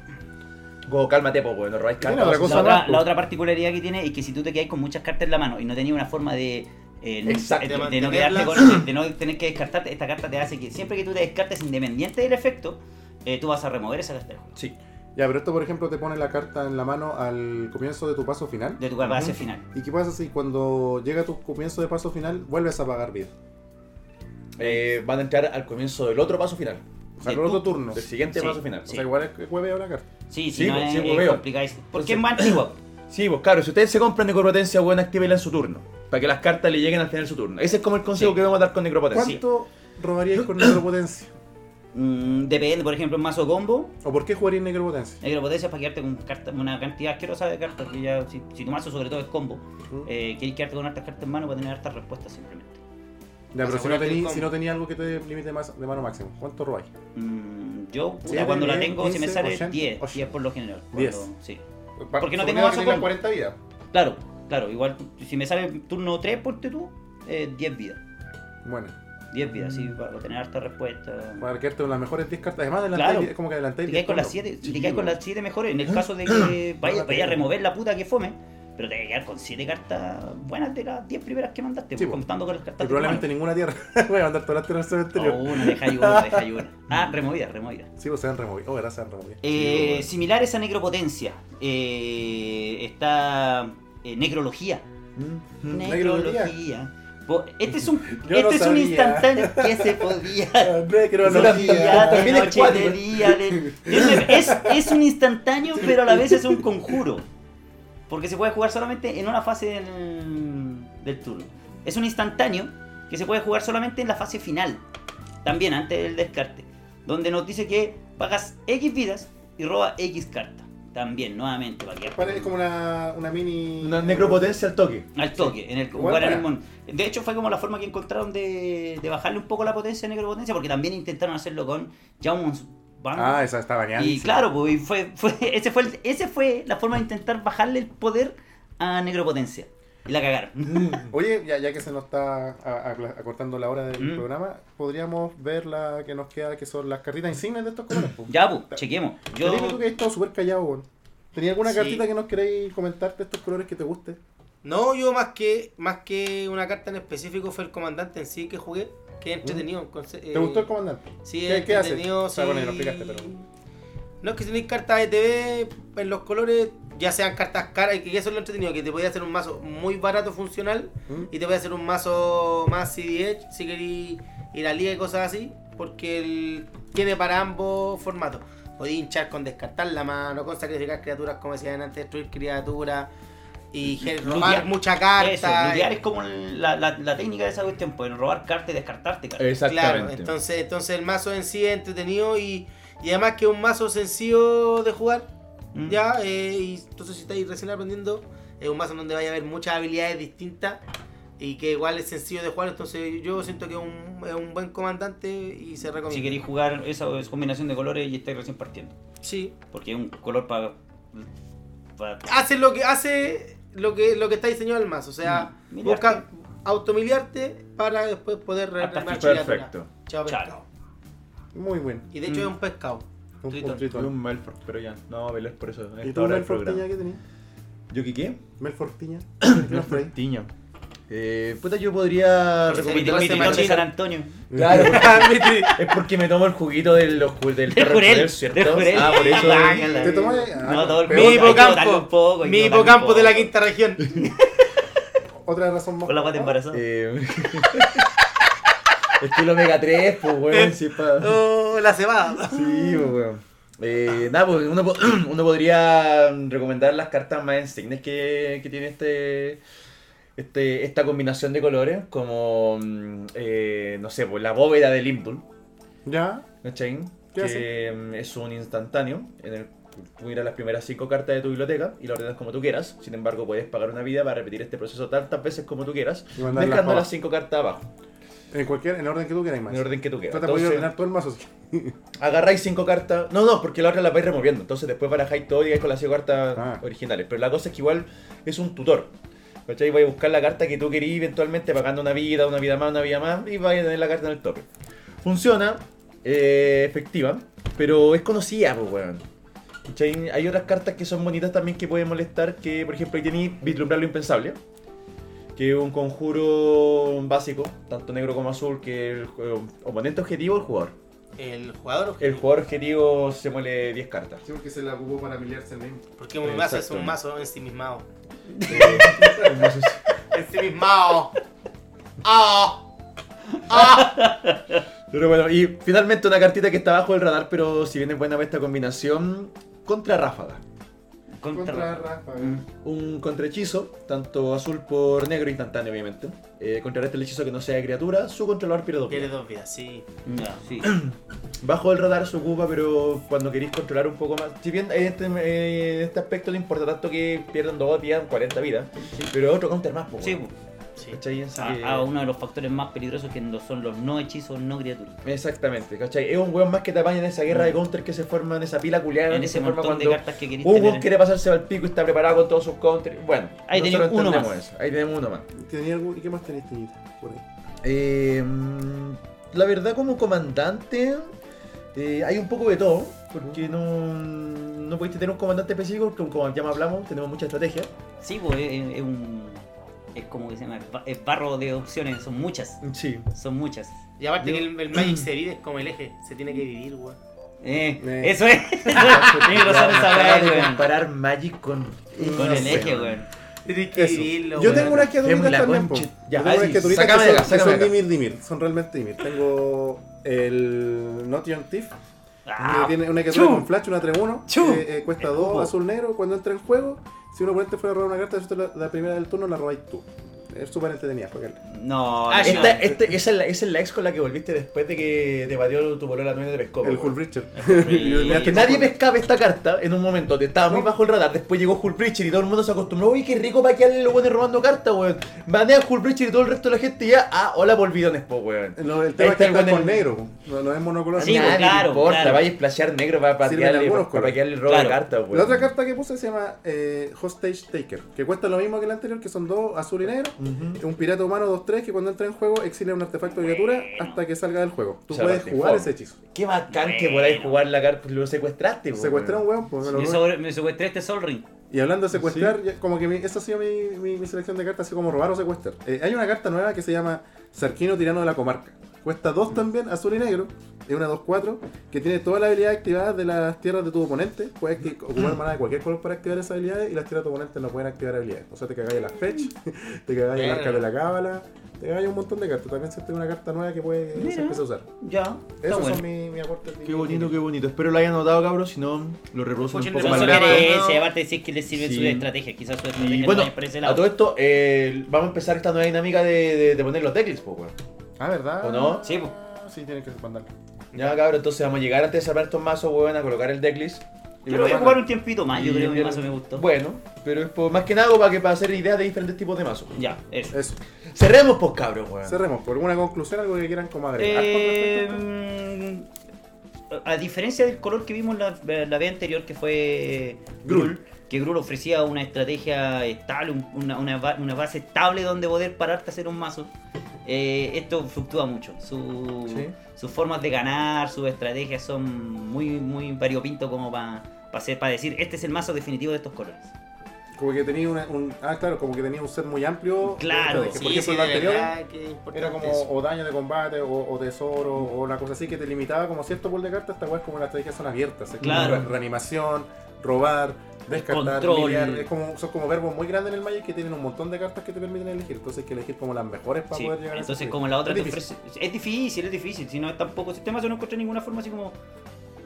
Speaker 2: Como, cálmate, po, weón, no robáis cartas.
Speaker 1: cosa
Speaker 3: La otra,
Speaker 1: más,
Speaker 3: la otra particularidad que tiene es que si tú te quedas con muchas cartas en la mano y no tenías una forma de, eh, no-
Speaker 2: Exacto.
Speaker 3: de,
Speaker 4: De
Speaker 3: de no quedarte con, de no tener que descartarte, esta carta te hace que siempre que tú te descartes independiente del efecto, eh, tú vas a remover esa carta
Speaker 2: Sí.
Speaker 1: Ya, pero esto, por ejemplo, te pone la carta en la mano al comienzo de tu paso final.
Speaker 3: de tu base final.
Speaker 1: ¿Y qué pasa si cuando llega tu comienzo de paso final vuelves a pagar vida?
Speaker 2: Eh, van a entrar al comienzo del otro paso final.
Speaker 1: O sea,
Speaker 3: tu-
Speaker 1: otro turno.
Speaker 2: Del siguiente
Speaker 3: Sí.
Speaker 2: paso final.
Speaker 1: O sea, igual es que hueveo la carta.
Speaker 3: Sí,
Speaker 2: Sí,
Speaker 3: si no
Speaker 2: pues,
Speaker 3: es,
Speaker 2: sí,
Speaker 3: es
Speaker 2: pues, veo.
Speaker 3: complicadísimo. Porque es más antigua. [COUGHS]
Speaker 2: Sí, pues claro, si ustedes se compran necropotencia, weón, actívenla en su turno. Para que las cartas le lleguen al final de su turno. Ese es como el consejo
Speaker 3: Sí.
Speaker 2: que vamos a dar con necropotencia.
Speaker 1: ¿Cuánto robaríais con necropotencia?
Speaker 3: Mm, depende, por ejemplo, en mazo combo,
Speaker 1: ¿O por qué jugaríais necropotencia?
Speaker 3: necropotencia es para quedarte con cartas, una cantidad asquerosa de cartas. Que ya, si, si tu mazo sobre todo es combo,
Speaker 1: ¿Mm?
Speaker 3: eh, quieres quedarte con hartas cartas en mano para tener hartas respuestas simplemente.
Speaker 1: Ya, pero si no, tení,
Speaker 4: combo.
Speaker 1: si no tenía algo que te limite más de mano máximo, ¿cuánto robáis?
Speaker 3: Mm, yo, puta, cuando la tengo, si me
Speaker 1: 15,
Speaker 3: sale
Speaker 1: 80,
Speaker 3: 10, 10
Speaker 1: 80.
Speaker 3: por lo general.
Speaker 1: 10.
Speaker 3: Cuando- Sí.
Speaker 1: Pa-
Speaker 3: Porque no tengo mazo combo.
Speaker 1: 40 vidas.
Speaker 3: Claro, claro, igual si me sale turno 3, ponte tú, eh, 10 vidas.
Speaker 1: Bueno,
Speaker 3: 10 vidas, sí, para tener harta respuesta.
Speaker 1: para quedarte con las mejores 10 cartas. Además,
Speaker 3: Claro.
Speaker 1: adelantáis, como que adelantáis
Speaker 3: Te
Speaker 1: 10
Speaker 3: con las
Speaker 1: turnos.
Speaker 3: 7,
Speaker 1: Sí,
Speaker 3: te caes con las 7 mejores, en el caso de que [COUGHS] vaya, vaya a remover la puta que fome, pero te vas a quedar con 7 cartas buenas de las 10 primeras que mandaste,
Speaker 1: Sí,
Speaker 3: pues, contando con las cartas
Speaker 1: Y probablemente ninguna tierra. [LAUGHS] Voy a mandar todas las tierras cementerio.
Speaker 3: Oh, una, deja ahí una, [LAUGHS] deja ahí una. Ah, removida, removida.
Speaker 1: Sí, pues se han removido. Oh, verdad, se han removido.
Speaker 3: Eh,
Speaker 1: Sí,
Speaker 3: similares a necropotencia, eh, está eh, necrología.
Speaker 2: Mm.
Speaker 3: Necrología. Po- Este es un, [LAUGHS]
Speaker 1: Yo no
Speaker 3: este es un instantáneo que se podía. [LAUGHS] de [LAUGHS] noche, de día, de- Es, es un instantáneo, pero a la vez es un conjuro. Porque se puede jugar solamente en una fase del, del turno. Es un instantáneo que se puede jugar solamente en la fase final. También antes del descarte. Donde nos dice que pagas X vidas y roba X carta. También, nuevamente, para que
Speaker 1: Parece como una, una mini.
Speaker 2: Una necropotencia al toque.
Speaker 3: al toque, en el De hecho, fue como la forma que encontraron de, de bajarle un poco la potencia a necropotencia, porque también intentaron hacerlo con Jaumon's.
Speaker 1: Ah, esa está bañada.
Speaker 3: y claro, pues y fue, fue, [LAUGHS] ese, fue el- ese fue la forma de intentar bajarle el poder a necropotencia. Y la cagaron.
Speaker 1: Oye, ya, ya que se nos está acortando la hora del
Speaker 3: Mm.
Speaker 1: programa, podríamos ver la que nos queda, que son las cartitas insignes de estos colores.
Speaker 3: ya, pues, chequemos. Yo,
Speaker 1: tú que has estado súper callado, weón. ¿Tenía alguna
Speaker 4: Sí.
Speaker 1: cartita que nos queréis comentar de estos colores que te guste?
Speaker 4: No, yo más que más que una carta en específico fue el comandante en sí que jugué, que es entretenido.
Speaker 1: ¿Te
Speaker 4: eh,
Speaker 1: gustó el comandante?
Speaker 4: Sí,
Speaker 1: ¿Qué- qué hace?
Speaker 4: entretenido.
Speaker 1: O sea,
Speaker 4: sí.
Speaker 1: bueno, lo explicaste, pero-
Speaker 4: No es que si tenéis cartas ETB en los colores, ya sean cartas caras, y que eso es lo entretenido, que te podía hacer un mazo muy barato funcional
Speaker 1: ¿Mm?
Speaker 4: y te puede hacer un mazo más CD si queréis ir a liga y cosas así, porque el, tiene para ambos formatos. Podéis hinchar con descartar la mano, con sacrificar criaturas, como decían antes, destruir criaturas y robar mucha
Speaker 3: Eso,
Speaker 4: carta.
Speaker 3: es como la, la, la técnica de esa cuestión, pues robar cartas y descartarte cartas.
Speaker 2: Exactamente.
Speaker 4: Claro, entonces, entonces el mazo en sí es entretenido y, y además que es un mazo sencillo de jugar.
Speaker 3: Mm.
Speaker 4: Ya, eh, y entonces si estáis recién aprendiendo, es un mazo donde vaya a haber muchas habilidades distintas y que igual es sencillo de jugar. Entonces yo siento que es un, es un buen comandante y se recomienda.
Speaker 3: Si queréis jugar esa esa combinación de colores y estáis recién partiendo.
Speaker 4: Sí.
Speaker 3: Porque es un color para.
Speaker 4: Hace lo que hace lo que lo que está diseñado el mazo. O sea,
Speaker 3: Mm,
Speaker 4: busca automiliarte para después poder rearmar
Speaker 2: Perfecto.
Speaker 4: Chao.
Speaker 1: Muy bien.
Speaker 4: Y de hecho
Speaker 2: Mm.
Speaker 4: es un pescado.
Speaker 1: Un, un tritón.
Speaker 2: Un Melford, pero ya, no vamos a pelear por eso.
Speaker 1: ¿Y tú,
Speaker 2: programa.
Speaker 1: Piña, qué tenías?
Speaker 2: ¿Yo qué qué? [COUGHS]
Speaker 1: Melford Piña.
Speaker 2: Eh, puta, yo podría
Speaker 3: Mi
Speaker 4: Recomendar
Speaker 3: tritón de. San Antonio.
Speaker 2: Claro, [LAUGHS] [LAUGHS] porque- es porque me tomo el juguito del, del
Speaker 3: De
Speaker 2: perro
Speaker 3: Jurel,
Speaker 2: ¿cierto?
Speaker 3: de Jurel.
Speaker 2: Ah, por eso.
Speaker 3: Bácala.
Speaker 1: ¿Te tomas?
Speaker 3: No, todo el
Speaker 4: Mi hipocampo. mi hipocampo de la quinta región. [LAUGHS]
Speaker 1: Otra razón más.
Speaker 3: Con la guata embarazada.
Speaker 2: Eh, estilo Mega 3, pues, weón. Sí, pa-
Speaker 4: La cebada.
Speaker 2: Sí, weón. Eh, nada, pues uno, po- [CLEARS THROAT] uno podría recomendar las cartas más insignes que, que tiene este, este, esta combinación de colores, como, mm, eh, no sé, pues la bóveda de Limbul,
Speaker 1: Ya.
Speaker 2: ¿cachai?
Speaker 1: ¿Qué
Speaker 2: Que mm, es un instantáneo en el tú miras las primeras cinco cartas de tu biblioteca y lo ordenas como tú quieras. Sin embargo, puedes pagar una vida para repetir este proceso tantas veces como tú quieras, dejando las cinco cartas abajo,
Speaker 1: En cualquier, en el orden que tú quieras, más.
Speaker 2: en el orden que tú quieras.
Speaker 1: Trata de
Speaker 2: Entonces,
Speaker 1: ordenar todo el mazo.
Speaker 2: agarráis cinco cartas. No, no, porque la otra la vais removiendo. Entonces después barajáis todo y vais con las cinco cartas
Speaker 1: Ah.
Speaker 2: originales. Pero la cosa es que igual es un tutor. ¿Cachai? Vais a buscar la carta que tú querís eventualmente pagando una vida, una vida más, una vida más. Y vais a tener la carta en el tope. Funciona, eh, efectiva, pero es conocida, pues, weón. ¿Cachai? Hay otras cartas que son bonitas también que pueden molestar. Que, por ejemplo, ahí tenéis Vislumbrar lo Impensable. Que es un conjuro básico, tanto negro como azul, que el eh, oponente objetivo el jugador.
Speaker 4: El jugador.
Speaker 2: El jugador objetivo se muele 10 cartas.
Speaker 1: Sí, porque se la ocupó para pelearse el mismo.
Speaker 4: Porque un mazo es un mazo ensimismado. Ensimismado. [LAUGHS] ¡Ah! ¡Ah!
Speaker 2: pero bueno, y finalmente una cartita que está bajo el radar, pero si viene buena esta combinación, contra ráfaga.
Speaker 3: Contra-
Speaker 1: Contra Rafa.
Speaker 3: Mm.
Speaker 2: Un contrahechizo, tanto azul por negro instantáneo, obviamente. Eh, contrarresta el hechizo que no sea de criatura, su controlador pierde dos
Speaker 4: Tiene
Speaker 2: vidas.
Speaker 4: dos vidas, sí.
Speaker 3: Ya, sí. [CLEARS THROAT]
Speaker 2: Bajo el radar se ocupa, pero cuando queréis controlar un poco más. Si bien en este, eh, en este aspecto no importa tanto que pierdan dos vidas, 40 vidas, pero otro counter más, pues.
Speaker 3: Sí,
Speaker 4: sí.
Speaker 2: ¿Cachai? Así que-
Speaker 3: a, uno de los factores más peligrosos que son los no hechizos, no criaturas.
Speaker 2: Exactamente, ¿cachai? Es un weón más que te apaña en esa guerra de counter que se forma en esa pila culiada
Speaker 3: En
Speaker 2: que
Speaker 3: ese
Speaker 2: se forma
Speaker 3: montón de
Speaker 2: cuando
Speaker 3: cartas que queréis
Speaker 2: un weón
Speaker 3: tener.
Speaker 2: quiere pasarse al pico y está preparado con todos sus counters. Bueno,
Speaker 3: Ahí tenemos uno
Speaker 2: entendemos
Speaker 3: más.
Speaker 2: eso. Ahí tenemos uno más.
Speaker 1: ¿Tenía algo? ¿Y qué más tenéis, Tiñita? Por ahí.
Speaker 2: Eh, mm, la verdad, como comandante, eh, hay un poco de todo. Porque no, no podéis tener un comandante específico, porque como ya me hablamos, tenemos mucha estrategia.
Speaker 3: Sí, pues es, es un. Es como que se llama. es ba- Es barro de opciones, son muchas.
Speaker 2: Sí.
Speaker 3: Son muchas.
Speaker 4: Y aparte que el, el Magic se vive como el eje, se tiene que dividir, weón.
Speaker 3: Eh,
Speaker 1: Eh.
Speaker 3: Eso es. [LAUGHS] Tienes razón esa
Speaker 2: Acaba
Speaker 3: weá,
Speaker 2: de
Speaker 3: weón.
Speaker 2: comparar Magic con.
Speaker 3: Con
Speaker 2: no
Speaker 3: el
Speaker 2: sé,
Speaker 3: eje, weón.
Speaker 4: Tienes que
Speaker 1: Yo tengo unas
Speaker 2: la
Speaker 1: también,
Speaker 2: Ya,
Speaker 1: tengo unas que son,
Speaker 2: acá,
Speaker 1: que son. Dimir Dimir. Son realmente Dimir. Tengo el Not Young Thief.
Speaker 3: Ah,
Speaker 1: tiene una criatura con flash, una 3-1.
Speaker 3: Chu.
Speaker 1: que, eh, cuesta
Speaker 3: Escupo.
Speaker 1: 2 azul negro. Cuando entra en juego, si un oponente fuera a robar una carta, la, la primera del turno la robáis tú. Es súper entretenida, porque
Speaker 3: No,
Speaker 4: Ah,
Speaker 3: no.
Speaker 2: Esta, este- esa, es la, esa es la ex con la que volviste después de que te batió tu polola nueve de pescó.
Speaker 1: el mira,
Speaker 2: Porque
Speaker 1: tengo-
Speaker 2: nadie pescaba esta carta en un momento, donde estaba muy bajo el radar. Después llegó Hull Breacher y todo el mundo se acostumbró. Uy, qué rico para que los buenos robando cartas, weón. Banea Hull Breacher y todo el resto de la gente ya. Ah, hola, volvidones, po, weón.
Speaker 1: No, el tema es
Speaker 2: Este
Speaker 1: que
Speaker 2: es
Speaker 1: está
Speaker 2: el
Speaker 1: con
Speaker 2: buen-
Speaker 1: negro. No, no es monocolor.
Speaker 3: Sí, claro,
Speaker 2: le importa,
Speaker 3: claro.
Speaker 2: vaya a splashear negro para patearle, para patearle el robo
Speaker 3: Claro.
Speaker 2: de cartas, weón.
Speaker 1: La otra carta que puse se llama eh, Hostage Taker, que cuesta lo mismo que la anterior, que son dos azul y negro. Un pirata humano 2-3 que cuando entra en juego exilia un artefacto de criatura hasta que salga del juego. Tú
Speaker 2: O sea,
Speaker 1: puedes jugar ese hechizo.
Speaker 2: Qué bacán que podáis jugar la carta, lo secuestraste, weón.
Speaker 1: Secuestrar a un weón, pues me lo
Speaker 3: Me,
Speaker 1: robé.
Speaker 3: sobre- me secuestré este Sol Ring.
Speaker 1: Y hablando de secuestrar, ya- como que mi- esa ha sido mi, mi- mi selección de cartas, así como robar o secuestrar. Eh, hay una carta nueva que se llama Sarquino Tirano de la Comarca. Cuesta 2 también, azul y negro. es una 2-4 que tiene todas las habilidades activadas de las tierras de tu oponente. Puedes que- ocupar [CLEARS THROAT] mana de cualquier color para activar esas habilidades y las tierras de tu oponente no pueden activar habilidades. O sea, te cagáis las fetch, [LAUGHS] te cagáis el arca de la cábala, te cagáis un montón de cartas. También se te una carta nueva que puede que se empiece a usar.
Speaker 3: Ya,
Speaker 1: Esos
Speaker 3: bueno.
Speaker 1: son mi, mi aporte.
Speaker 2: Qué bonito, qué bonito. Espero lo hayan notado, cabros. Si no, lo reproducen un poco
Speaker 3: Son
Speaker 2: más
Speaker 4: sugerencias.
Speaker 3: sugerencias, aparte si es que les sirven
Speaker 2: Sí.
Speaker 3: sus estrategias, quizás su estrategia
Speaker 2: Y
Speaker 3: no
Speaker 2: bueno,
Speaker 3: vaya por ese
Speaker 2: a
Speaker 3: lado.
Speaker 2: todo esto, eh, vamos a empezar esta nueva dinámica de, de, de poner los decklists, pues, weón.
Speaker 1: Ah, ¿verdad?
Speaker 2: ¿O no?
Speaker 3: Sí, pues.
Speaker 1: Sí, tienen que mandarlo.
Speaker 2: Ya, cabros, entonces vamos a llegar antes de cerrar estos mazos, weón, a colocar el decklist.
Speaker 1: Y
Speaker 3: Yo lo voy a jugar un tiempito más, yo creo que mi mazo me gustó.
Speaker 2: Bueno, pero es por, más que nada para que para hacer ideas de diferentes tipos de mazos.
Speaker 3: Ya, eso.
Speaker 1: Eso.
Speaker 2: Cerremos, pues, cabros, weón.
Speaker 1: Cerremos. ¿Por alguna conclusión, algo que quieran como agregar? con
Speaker 3: Eh,
Speaker 1: respecto a
Speaker 3: a diferencia del color que vimos la, la vez anterior, que fue Grul, que Grul ofrecía una estrategia estable, un- una, una una base estable donde poder pararte a hacer un mazo, eh, esto fluctúa mucho. Su-
Speaker 2: Sí.
Speaker 3: Sus formas de ganar, sus estrategias son muy, muy variopinto como para para decir, este es el mazo definitivo de estos colores.
Speaker 1: Como que tenía una, un. Ah, claro, como que tenía un set muy amplio.
Speaker 3: Claro.
Speaker 1: Que, por
Speaker 4: Sí,
Speaker 1: ejemplo,
Speaker 4: sí,
Speaker 1: el
Speaker 4: de
Speaker 1: anterior era como
Speaker 4: eso.
Speaker 1: o daño de combate o, o tesoro o una cosa así que te limitaba como cierto pool de cartas. Esta weá es como las estrategias son abiertas. Es
Speaker 3: Claro.
Speaker 1: como re- reanimación, robar, descartar,
Speaker 3: Control.
Speaker 1: lidiar. Es como, son como verbos muy grandes en el Magic que tienen un montón de cartas que te permiten elegir. Entonces hay que elegir como las mejores para
Speaker 3: Sí,
Speaker 1: poder llegar a ese
Speaker 3: entonces como la otra
Speaker 1: Es
Speaker 3: te
Speaker 1: difícil.
Speaker 3: ofrece- es difícil, es difícil, si no es tampoco sistema yo no encuentro ninguna forma así como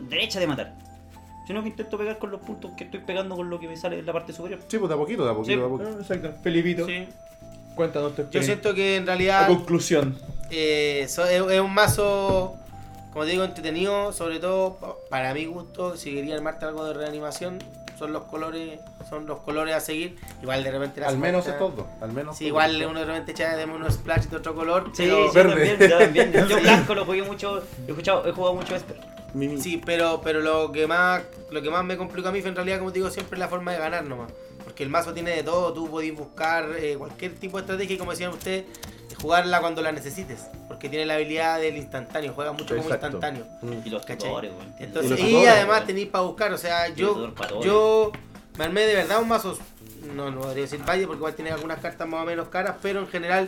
Speaker 3: derecha de matar. Sino que intento pegar con los puntos que estoy pegando con lo que me sale en la parte superior.
Speaker 1: Sí, pues de a poquito, de a poquito,
Speaker 3: Sí.
Speaker 1: de a poquito.
Speaker 2: Exacto. Felipito,
Speaker 4: Sí.
Speaker 2: cuéntanos tu
Speaker 4: Yo siento que en
Speaker 2: La
Speaker 4: realidad
Speaker 2: conclusión.
Speaker 4: eh, so- es, es un mazo, como te digo, entretenido, sobre todo pa- para mi gusto, si quería armarte algo de reanimación, son los colores, son los colores a seguir. Igual de repente
Speaker 1: Al menos estos dos. Al menos
Speaker 4: Sí, igual uno de repente echa de unos splash de otro color.
Speaker 3: Sí,
Speaker 4: pero,
Speaker 3: sí,
Speaker 1: Verde.
Speaker 3: también, yo también. [LAUGHS] Yo blanco lo jugué mucho, he, escuchado, he jugado mucho Esper.
Speaker 1: Mimi.
Speaker 4: Sí, pero, pero lo que más lo que más me complica a mí fue en realidad, como te digo, siempre la forma de ganar nomás. Porque el mazo tiene de todo, tú podés buscar eh, cualquier tipo de estrategia y como decían ustedes, jugarla cuando la necesites. Porque tiene la habilidad del instantáneo, juega mucho como
Speaker 2: Exacto.
Speaker 4: instantáneo.
Speaker 1: Mm.
Speaker 3: Y los weón.
Speaker 4: Entonces,
Speaker 1: los
Speaker 4: y, además tenéis para buscar, o sea, yo, yo me armé de verdad un mazo, no, no podría decir valle porque igual tiene algunas cartas más o menos caras, pero en general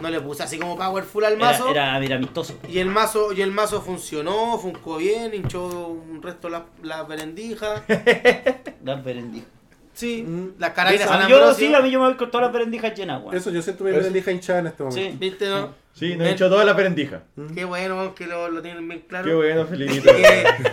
Speaker 4: no le puse así como powerful al mazo.
Speaker 3: Era, era, era amistoso.
Speaker 4: Y el mazo, y el mazo funcionó, funcó bien, hinchó un resto las las berendijas. [LAUGHS]
Speaker 3: Las berendijas.
Speaker 4: Sí,
Speaker 1: Mm.
Speaker 4: las carabinas
Speaker 1: Eso,
Speaker 4: San
Speaker 3: A mí yo,
Speaker 4: Ambrosio.
Speaker 3: sí, a mí yo me voy con todas las berendijas llenas, weón.
Speaker 1: Eso yo siento me elija hinchada en este momento.
Speaker 3: Sí.
Speaker 4: ¿Viste, no?
Speaker 2: Sí, nos he hecho toda la perendija.
Speaker 4: Qué bueno que lo, lo tienen bien claro.
Speaker 2: Qué bueno, Felipito.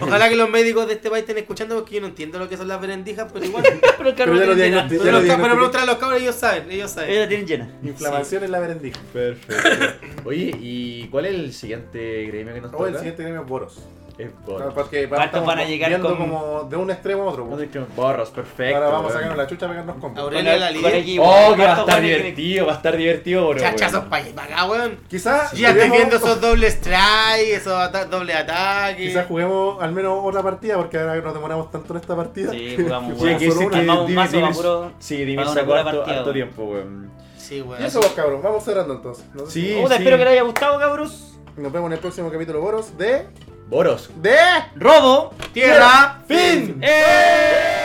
Speaker 4: Ojalá que los médicos de este país estén escuchando porque yo no entiendo lo que son las berendijas, pero igual. [LAUGHS]
Speaker 3: Pero el
Speaker 1: Pero
Speaker 3: tiene
Speaker 1: diagnosti-
Speaker 3: llena.
Speaker 4: pero,
Speaker 1: lo
Speaker 4: los pero preguntar a los cabros, ellos saben, ellos saben.
Speaker 3: Ellos la tienen llena.
Speaker 1: Inflamación en la berendija.
Speaker 2: Perfecto. Oye, ¿y cuál es el siguiente gremio que nos
Speaker 1: O el
Speaker 2: toca?
Speaker 1: siguiente gremio es Boros.
Speaker 2: Es
Speaker 1: No,
Speaker 2: Boros.
Speaker 1: porque
Speaker 3: ¿Cuántos van a llegar
Speaker 1: viendo
Speaker 3: con-
Speaker 1: como de un extremo a otro.
Speaker 2: No Borros, perfecto.
Speaker 1: Ahora vamos a sacarnos la chucha a pegarnos combos.
Speaker 4: Aurelio
Speaker 3: Con-
Speaker 4: la
Speaker 3: con equipo.
Speaker 2: Oh, que va a
Speaker 3: ¿Cuántos
Speaker 2: estar divertido, va a estar divertido, bro.
Speaker 4: Chachazos
Speaker 2: weón.
Speaker 4: para allá, para acá, weón.
Speaker 1: Quizás
Speaker 4: Ya estoy
Speaker 1: juguemos-
Speaker 4: viendo esos doble strike, esos ata- doble ataques.
Speaker 1: Quizás juguemos al menos otra partida porque ahora nos demoramos tanto en esta partida.
Speaker 3: Sí, [LAUGHS] jugamos,
Speaker 2: Sí,
Speaker 3: weón.
Speaker 2: que que.
Speaker 3: Armamos un
Speaker 2: Dimir-
Speaker 3: mazo
Speaker 2: Dimir-
Speaker 3: pa' puro-
Speaker 2: Sí, Dimir
Speaker 3: para una
Speaker 2: sacó
Speaker 3: pura
Speaker 2: harto,
Speaker 3: partida,
Speaker 2: harto
Speaker 3: weón.
Speaker 2: tiempo, weón.
Speaker 4: Sí, weón.
Speaker 1: Y eso, pues, cabrón. Vamos cerrando entonces.
Speaker 2: Sí.
Speaker 3: Puta, espero que les haya gustado, cabros.
Speaker 1: Nos vemos en el próximo capítulo Boros de.
Speaker 2: Boros.
Speaker 1: de.
Speaker 3: Robo.
Speaker 4: Tierra.
Speaker 2: ¡Fin!
Speaker 3: ¡Eh!